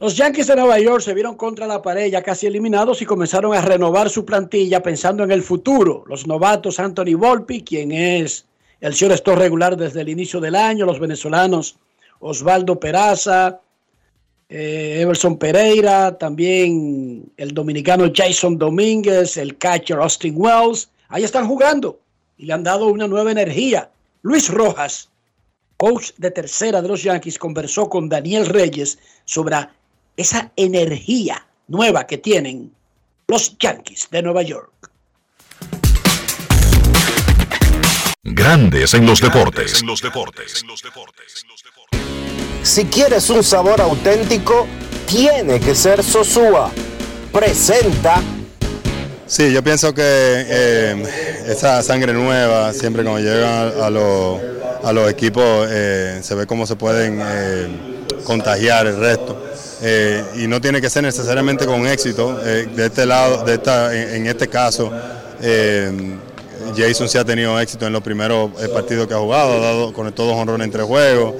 Los Yankees de Nueva York se vieron contra la pared ya casi eliminados y comenzaron a renovar su plantilla pensando en el futuro. Los novatos Anthony Volpi, quien es el shortstop regular desde el inicio del año, los venezolanos Osvaldo Peraza, eh, Everson Pereira, también el dominicano Jason Domínguez, el catcher Austin Wells, ahí están jugando y le han dado una nueva energía. Luis Rojas, coach de tercera de los Yankees, conversó con Daniel Reyes sobre esa energía nueva que tienen los Yankees de Nueva York. Grandes en los deportes. Si quieres un sabor auténtico, tiene que ser Sosúa. Presenta. Sí, yo pienso que eh, esa sangre nueva, siempre cuando llegan a, los, a los equipos, eh, se ve cómo se pueden eh, contagiar el resto. y no tiene que ser necesariamente con éxito. de este lado, de esta, en, este caso, Jason sí ha tenido éxito en los primeros partidos que ha jugado, ha dado, conectó dos honrones entre juegos.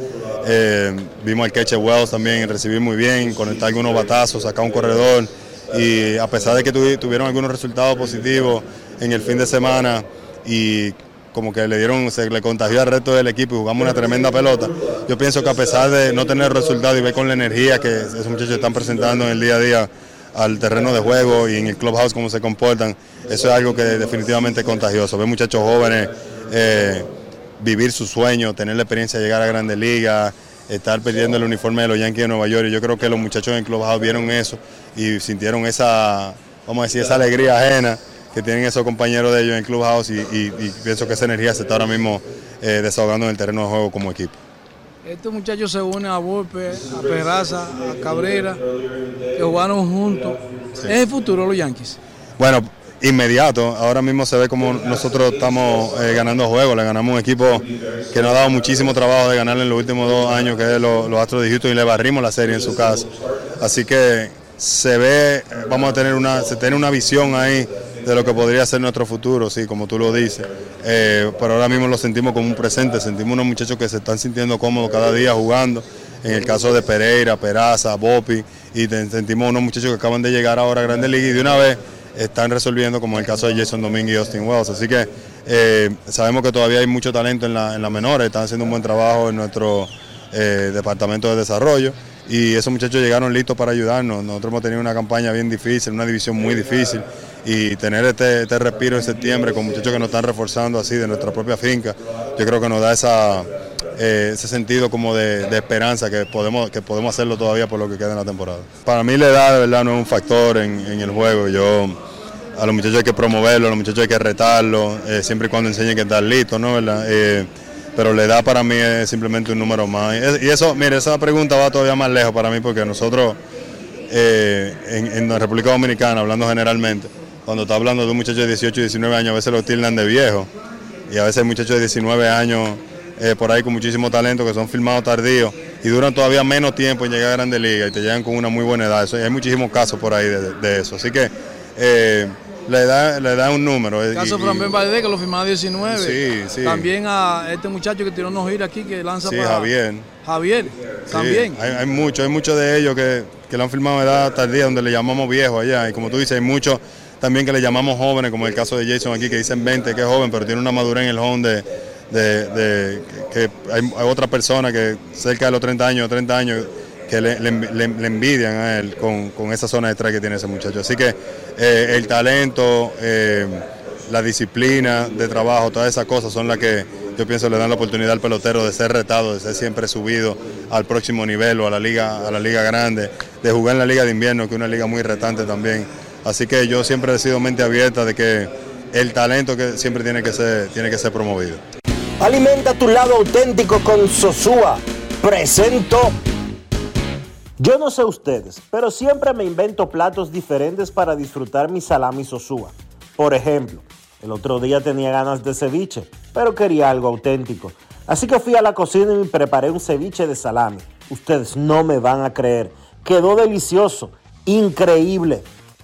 vimos al Keche Wells también recibir muy bien, conectar algunos batazos, sacar un corredor y a pesar de que tuvieron algunos resultados positivos en el fin de semana y como que le dieron, se le contagió al resto del equipo y jugamos una tremenda pelota. Yo pienso que a pesar de no tener resultados y ver con la energía que esos muchachos están presentando en el día a día al terreno de juego y en el clubhouse cómo se comportan, eso es algo que definitivamente es contagioso. Ver muchachos jóvenes eh, vivir su sueño, tener la experiencia de llegar a grandes ligas, estar perdiendo el uniforme de los Yankees de Nueva York. Yo creo que los muchachos en Clubhouse vieron eso y sintieron esa, vamos a decir, esa alegría ajena que tienen esos compañeros de ellos en Clubhouse y, y, pienso que esa energía se está ahora mismo eh, desahogando en el terreno de juego como equipo. Estos muchachos se unen a Volpe, a Peraza, a Cabrera, que jugaron juntos. ¿Es el futuro los Yankees? Bueno, inmediato. Ahora mismo se ve como nosotros estamos eh, ganando juegos. Le ganamos un equipo que nos ha dado muchísimo trabajo de ganarle en los últimos dos años, que es los, Astros de Houston, y le barrimos la serie en su casa. Así que se ve, vamos a tener una, se tiene una visión ahí de lo que podría ser nuestro futuro, sí, como tú lo dices. Eh, pero ahora mismo lo sentimos como un presente, sentimos unos muchachos que se están sintiendo cómodos cada día jugando. En el caso de Pereira, Peraza, Bopi, y sentimos unos muchachos que acaban de llegar ahora a Grandes Ligas y de una vez están resolviendo, como en el caso de Jason Domingue y Austin Wells. Así que eh, sabemos que todavía hay mucho talento en la, en menores, están haciendo un buen trabajo en nuestro eh, departamento de desarrollo y esos muchachos llegaron listos para ayudarnos. Nosotros hemos tenido una campaña bien difícil, una división muy difícil y tener este, este respiro en septiembre con muchachos que nos están reforzando así de nuestra propia finca, yo creo que nos da esa, eh, ese sentido como de, esperanza que podemos, que podemos hacerlo todavía por lo que queda en la temporada. Para mí la edad de verdad no es un factor en, en el juego. Yo a los muchachos hay que promoverlo, a los muchachos hay que retarlo, eh, siempre y cuando enseñen que están listos, ¿no? Eh, pero la edad para mí es simplemente un número más. Y eso, mire, esa pregunta va todavía más lejos para mí porque nosotros eh, en, la República Dominicana, hablando generalmente, cuando está hablando de un muchacho de 18 y 19 años, a veces lo tildan de viejo. Y a veces hay muchachos de 19 años por ahí con muchísimo talento que son filmados tardíos y duran todavía menos tiempo en llegar a Grandes Ligas y te llegan con una muy buena edad. Eso, hay muchísimos casos por ahí de, eso. Así que le da, le da un número. El caso de Fran Valdez, que lo firmaba 19. Sí, sí. También a este muchacho que tiró unos ir aquí, que lanza sí, para... Javier. Javier, también. Hay, hay muchos, hay muchos de ellos que, que lo han firmado a edad tardía, donde le llamamos viejo allá. Y como tú dices, hay muchos también que le llamamos jóvenes, como el caso de Jason aquí, que dicen 20, que es joven, pero tiene una madurez en el home de, que hay, hay, otra persona que cerca de los 30 años, 30 años, que le, envidian a él con, esa zona de track que tiene ese muchacho. Así que eh, el talento, eh, la disciplina de trabajo, todas esas cosas son las que yo pienso le dan la oportunidad al pelotero de ser retado, de ser siempre subido al próximo nivel o a la liga, a la liga grande, de jugar en la liga de invierno, que es una liga muy retante también. Así que yo siempre he sido mente abierta de que el talento que siempre tiene que ser, tiene que ser promovido. Alimenta tu lado auténtico con Sosúa. Presento yo no sé ustedes, pero siempre me invento platos diferentes para disfrutar mi salami sosúa. Por ejemplo, el otro día tenía ganas de ceviche, pero quería algo auténtico. Así que fui a la cocina y me preparé un ceviche de salami. Ustedes no me van a creer. Quedó delicioso, increíble,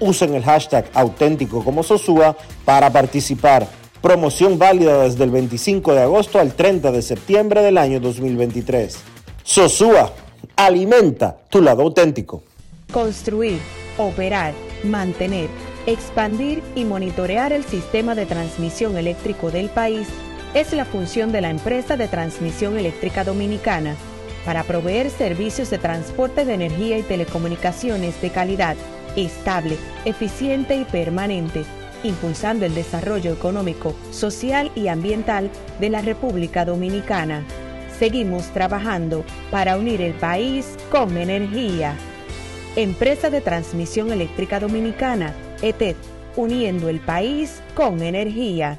usen el hashtag auténtico como Sosúa para participar. Promoción válida desde el 25 de agosto al 30 de septiembre del año 2023. Sosúa, alimenta tu lado auténtico. Construir, operar, mantener, expandir y monitorear el sistema de transmisión eléctrico del país es la función de la empresa de transmisión eléctrica dominicana para proveer servicios de transporte de energía y telecomunicaciones de calidad estable, eficiente y permanente, impulsando el desarrollo económico, social y ambiental de la República Dominicana. Seguimos trabajando para unir el país con energía. Empresa de Transmisión Eléctrica Dominicana, ETED, uniendo el país con energía.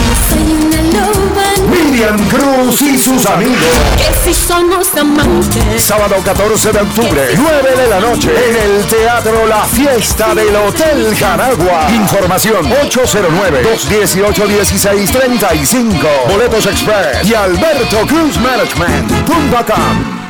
Cruz y sus amigos. si somos amantes. Sábado 14 de octubre, 9 de la noche, en el Teatro La Fiesta del Hotel Jaragua. Información 809-218-1635. Boletos Express y Alberto Cruz Management.com.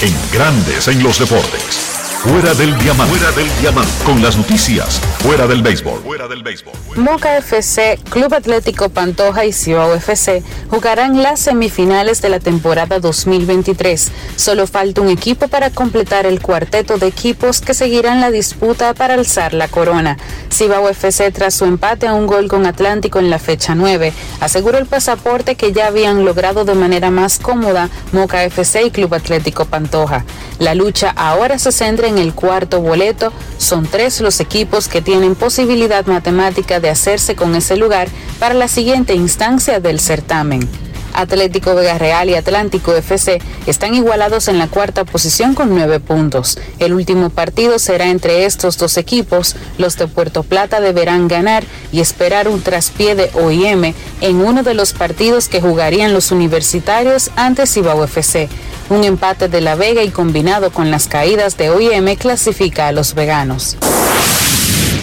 En Grandes en los Deportes. Fuera del diamante. Fuera del diamante. Con las noticias. Fuera del béisbol. Fuera del béisbol. Moca FC, Club Atlético Pantoja y Cibao FC jugarán las semifinales de la temporada 2023. Solo falta un equipo para completar el cuarteto de equipos que seguirán la disputa para alzar la corona. Cibao FC, tras su empate a un gol con Atlántico en la fecha 9, aseguró el pasaporte que ya habían logrado de manera más cómoda Moca FC y Club Atlético Pantoja. La lucha ahora se centra en el cuarto boleto. Son tres los equipos que tienen posibilidad matemática de hacerse con ese lugar para la siguiente instancia del certamen. Atlético Vega Real y Atlántico FC están igualados en la cuarta posición con nueve puntos. El último partido será entre estos dos equipos. Los de Puerto Plata deberán ganar y esperar un traspié de OIM en uno de los partidos que jugarían los universitarios ante Cibao FC. Un empate de La Vega y combinado con las caídas de OIM clasifica a los veganos.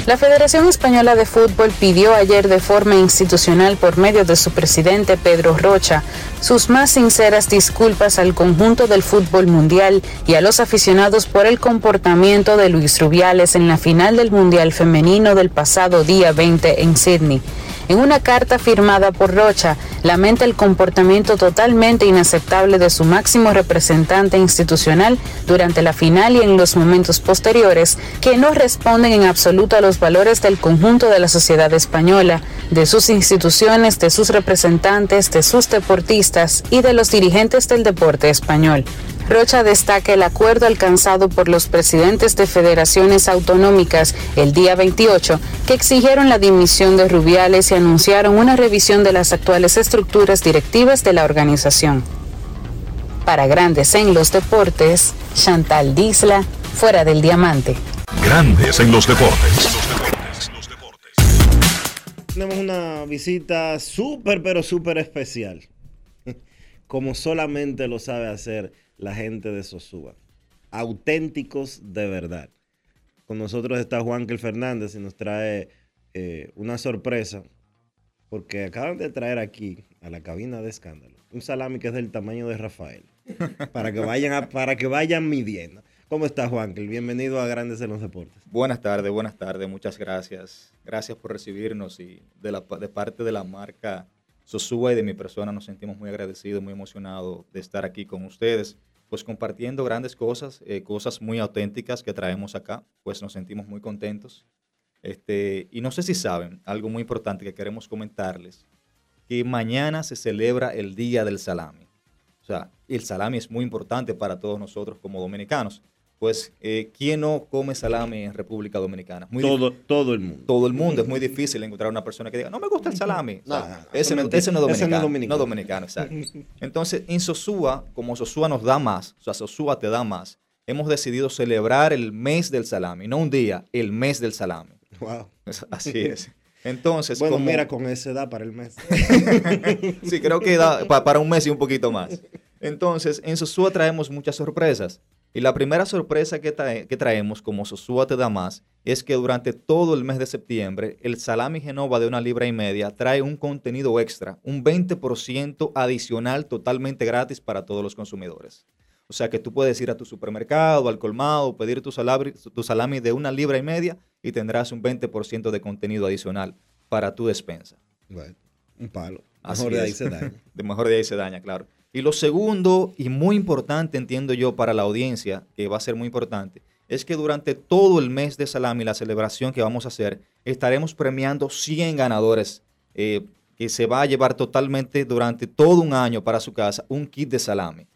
La Federación Española de Fútbol pidió ayer de forma institucional por medio de su presidente Pedro Rocha sus más sinceras disculpas al conjunto del fútbol mundial y a los aficionados por el comportamiento de Luis Rubiales en la final del Mundial Femenino del pasado día 20 en Sydney. En una carta firmada por Rocha, lamenta el comportamiento totalmente inaceptable de su máximo representante institucional durante la final y en los momentos posteriores, que no responden en absoluto a los valores del conjunto de la sociedad española, de sus instituciones, de sus representantes, de sus deportistas y de los dirigentes del deporte español. Rocha destaca el acuerdo alcanzado por los presidentes de federaciones autonómicas el día 28 que exigieron la dimisión de Rubiales y anunciaron una revisión de las actuales estructuras directivas de la organización. Para Grandes en los Deportes, Chantal Disla, fuera del diamante. Grandes en los deportes. Tenemos una visita súper, pero súper especial. Como solamente lo sabe hacer la gente de Sosúa. Auténticos de verdad. Con nosotros está Juanquel Fernández y nos trae eh, una sorpresa. Porque acaban de traer aquí a la cabina de escándalo un salami que es del tamaño de Rafael. Para que vayan, a- para que vayan midiendo. ¿Cómo está Juankel? Bienvenido a Grandes en los Deportes. Buenas tardes, buenas tardes, muchas gracias. Gracias por recibirnos y de, la, de parte de la marca Sosúa y de mi persona nos sentimos muy agradecidos, muy emocionados de estar aquí con ustedes, pues compartiendo grandes cosas, eh, cosas muy auténticas que traemos acá, pues nos sentimos muy contentos. Este, y no sé si saben, algo muy importante que queremos comentarles, que mañana se celebra el Día del Salami. O sea, el salami es muy importante para todos nosotros como dominicanos pues eh, ¿quién no come salami en República Dominicana? todo, todo el mundo. Todo el mundo. Es muy difícil encontrar una persona que diga, no me gusta el salami. ese, no, es dominicano. No dominicano, exacto. Entonces, en Sosúa, como Sosúa nos da más, o sea, Sosúa te da más, hemos decidido celebrar el mes del salami, no un día, el mes del salami. Wow. Así es. Entonces, bueno, mira, con ese da para el mes. sí, creo que da para un mes y un poquito más. Entonces, en Sosúa traemos muchas sorpresas. Y la primera sorpresa que, traemos como Sosúa te da más es que durante todo el mes de septiembre el salami Genova de una libra y media trae un contenido extra, un 20% adicional totalmente gratis para todos los consumidores. O sea que tú puedes ir a tu supermercado, al colmado, pedir tu salami, tu salami de una libra y media y tendrás un 20% de contenido adicional para tu despensa. Bueno, un palo. Mejor de ahí se daña. De mejor de ahí se daña, claro. Y lo segundo, y muy importante, entiendo yo, para la audiencia, que va a ser muy importante, es que durante todo el mes de salami, la celebración que vamos a hacer, estaremos premiando 100 ganadores eh, que se va a llevar totalmente durante todo un año para su casa un kit de salami.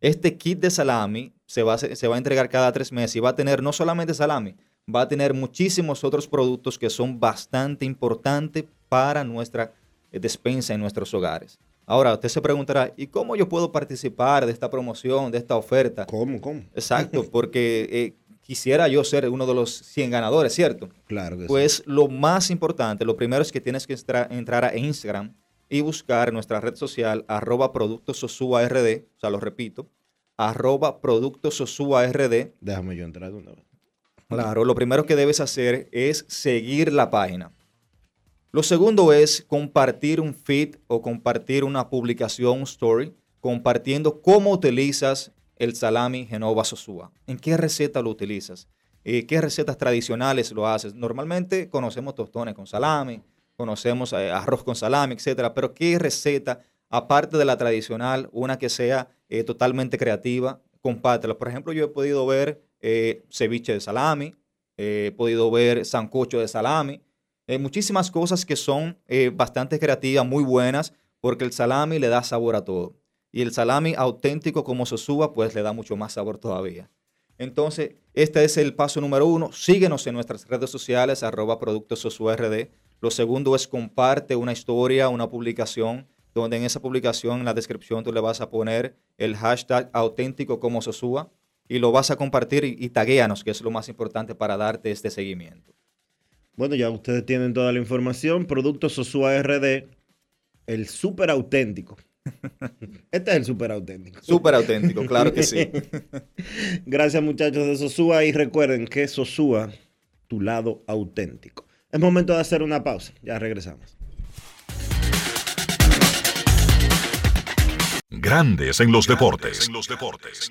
Este kit de salami se va, a, se va a entregar cada tres meses y va a tener no solamente salami, va a tener muchísimos otros productos que son bastante importantes para nuestra eh, despensa en nuestros hogares. Ahora, usted se preguntará, ¿y cómo yo puedo participar de esta promoción, de esta oferta? ¿Cómo, cómo? Exacto, porque eh, quisiera yo ser uno de los 100 ganadores, ¿cierto? Claro que pues lo más importante, lo primero es que tienes que entrar a Instagram y buscar nuestra red social, arroba productos o sea, lo repito, arroba productos Déjame yo entrar de una vez. Claro, lo primero que debes hacer es seguir la página. Lo segundo es compartir un feed o compartir una publicación, un story, compartiendo cómo utilizas el salami Genova Sosúa. ¿En qué receta lo utilizas? Eh, ¿Qué recetas tradicionales lo haces? Normalmente conocemos tostones con salami, conocemos eh, arroz con salami, etcétera, pero ¿qué receta, aparte de la tradicional, una que sea eh, totalmente creativa, compártela? Por ejemplo, yo he podido ver ceviche de salami, he podido ver sancocho de salami, eh, muchísimas cosas que son eh, bastante creativas, muy buenas, porque el salami le da sabor a todo. Y el salami auténtico como Sosúa, pues le da mucho más sabor todavía. Entonces, este es el paso número uno. Síguenos en nuestras redes sociales, arroba productos. Lo segundo es comparte una historia, una publicación, donde en esa publicación, en la descripción, tú le vas a poner el hashtag auténtico como Sosúa y lo vas a compartir y, y taguéanos, que es lo más importante para darte este seguimiento. Bueno, ya ustedes tienen toda la información. Productos Sosúa RD, el súper auténtico. Este es el súper auténtico. Súper auténtico, claro que sí. Gracias muchachos de Sosúa y recuerden que Sosúa, tu lado auténtico. Es momento de hacer una pausa. Ya regresamos. Grandes en los deportes. En los deportes.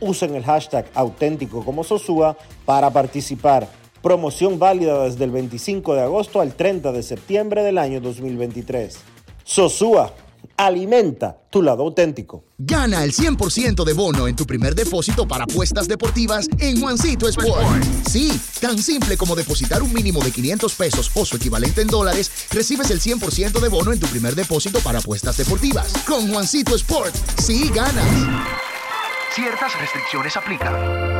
usen el hashtag auténtico como Sosúa para participar. Promoción válida desde el 25 de agosto al 30 de septiembre del año 2023. Sosúa, alimenta tu lado auténtico. Gana el 100% de bono en tu primer depósito para apuestas deportivas en Juancito Sport. Sí, tan simple como depositar un mínimo de 500 pesos o su equivalente en dólares, recibes el 100% de bono en tu primer depósito para apuestas deportivas. Con Juancito Sport, sí ganas. Ciertas restricciones aplican.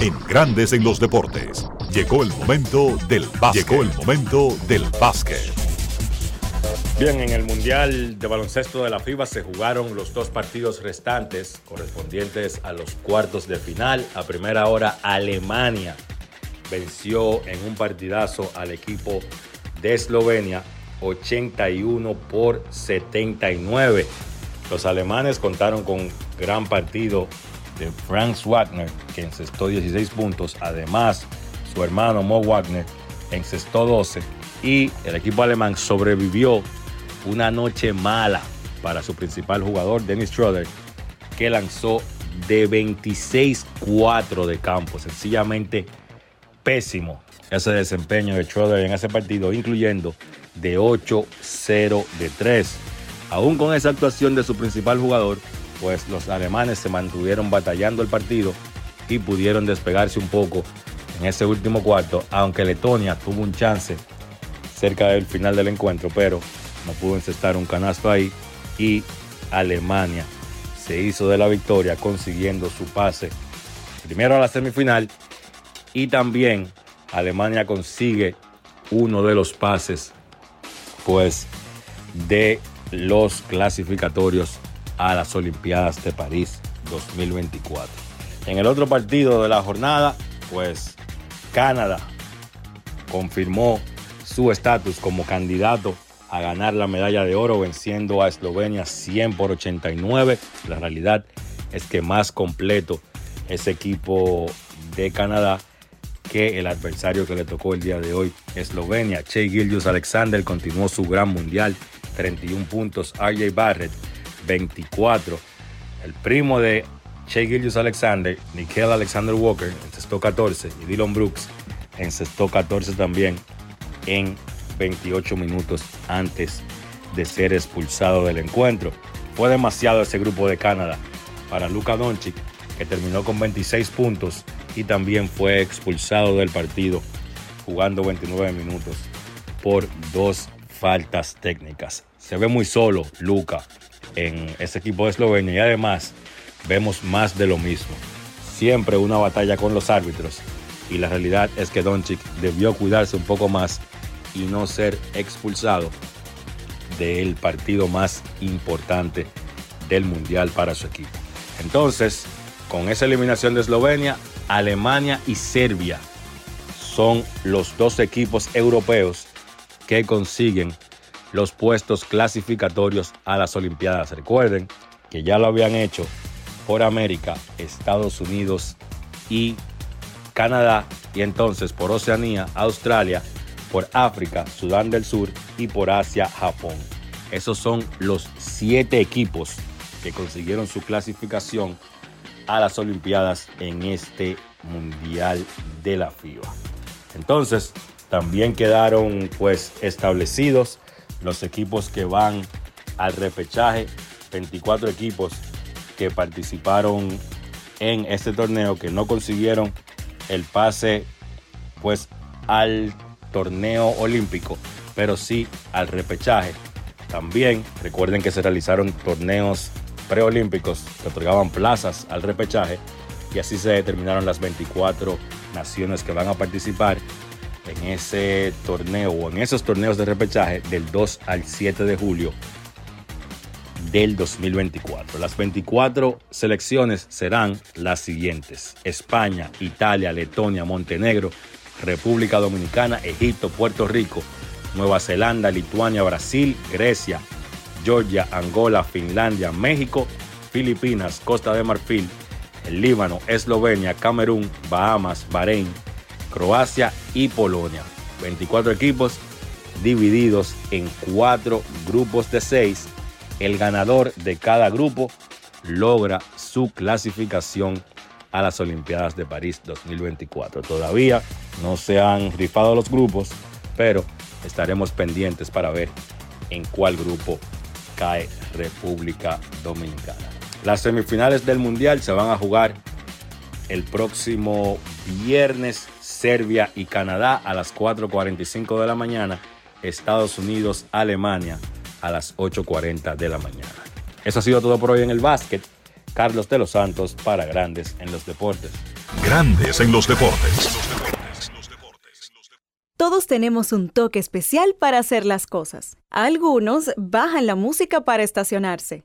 En Grandes en los Deportes. Llegó el momento del básquet. Llegó el momento del básquet. Bien, en el Mundial de Baloncesto de la FIBA se jugaron los dos partidos restantes correspondientes a los cuartos de final. A primera hora, Alemania venció en un partidazo al equipo de Eslovenia 81 por 79. Los alemanes contaron con gran partido de Franz Wagner, que encestó 16 puntos. Además, su hermano Mo Wagner encestó 12. Y el equipo alemán sobrevivió una noche mala para su principal jugador, Dennis Schroeder, que lanzó de 26-4 de campo. Sencillamente pésimo ese desempeño de Schroeder en ese partido, incluyendo de 8-0 de 3. Aún con esa actuación de su principal jugador, pues los alemanes se mantuvieron batallando el partido y pudieron despegarse un poco en ese último cuarto, aunque Letonia tuvo un chance cerca del final del encuentro, pero no pudo encestar un canasto ahí y Alemania se hizo de la victoria consiguiendo su pase primero a la semifinal y también Alemania consigue uno de los pases pues de los clasificatorios a las Olimpiadas de París 2024. En el otro partido de la jornada, pues Canadá confirmó su estatus como candidato a ganar la medalla de oro venciendo a Eslovenia 100 por 89. La realidad es que más completo ese equipo de Canadá que el adversario que le tocó el día de hoy, Eslovenia. Che Gillius Alexander continuó su gran mundial, 31 puntos. RJ Barrett, 24. El primo de Che Gillius Alexander, Nickel Alexander Walker, encestó 14. Y Dylan Brooks encestó 14 también en 28 minutos antes de ser expulsado del encuentro. Fue demasiado ese grupo de Canadá para Luka Doncic, que terminó con 26 puntos y también fue expulsado del partido jugando 29 minutos por dos faltas técnicas. Se ve muy solo Luka en ese equipo de Eslovenia y además vemos más de lo mismo. Siempre una batalla con los árbitros y la realidad es que Doncic debió cuidarse un poco más y no ser expulsado del partido más importante del Mundial para su equipo. Entonces, con esa eliminación de Eslovenia, Alemania y Serbia son los dos equipos europeos que consiguen los puestos clasificatorios a las Olimpiadas. Recuerden que ya lo habían hecho por América, Estados Unidos y Canadá, y entonces por Oceanía, Australia, por África, Sudán del Sur y por Asia, Japón. Esos son los siete equipos que consiguieron su clasificación a las Olimpiadas en este Mundial de la FIBA. Entonces, también quedaron pues establecidos los equipos que van al repechaje, 24 equipos que participaron en este torneo que no consiguieron el pase pues al torneo olímpico, pero sí al repechaje. También recuerden que se realizaron torneos preolímpicos que otorgaban plazas al repechaje y así se determinaron las 24 naciones que van a participar en ese torneo o en esos torneos de repechaje del 2 al 7 de julio del 2024. Las 24 selecciones serán las siguientes. España, Italia, Letonia, Montenegro, República Dominicana, Egipto, Puerto Rico, Nueva Zelanda, Lituania, Brasil, Grecia, Georgia, Angola, Finlandia, México, Filipinas, Costa de Marfil, el Líbano, Eslovenia, Camerún, Bahamas, Bahrein, Croacia y Polonia. 24 equipos divididos en cuatro grupos de seis. El ganador de cada grupo logra su clasificación a las Olimpiadas de París 2024. Todavía no se han rifado los grupos, pero estaremos pendientes para ver en cuál grupo cae República Dominicana. Las semifinales del Mundial se van a jugar el próximo viernes, Serbia y Canadá a las 4.45 de la mañana, Estados Unidos, Alemania a las 8.40 de la mañana. Eso ha sido todo por hoy en el básquet. Carlos de los Santos para Grandes en los Deportes. Grandes en los Deportes. Todos tenemos un toque especial para hacer las cosas. Algunos bajan la música para estacionarse.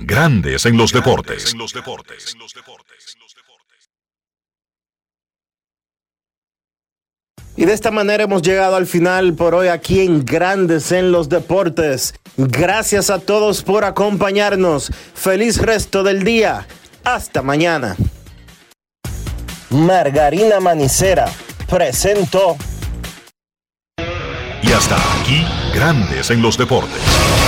Grandes en los deportes. Y de esta manera hemos llegado al final por hoy aquí en Grandes en los Deportes. Gracias a todos por acompañarnos. Feliz resto del día. Hasta mañana. Margarina Manicera presentó. Y hasta aquí, Grandes en los Deportes.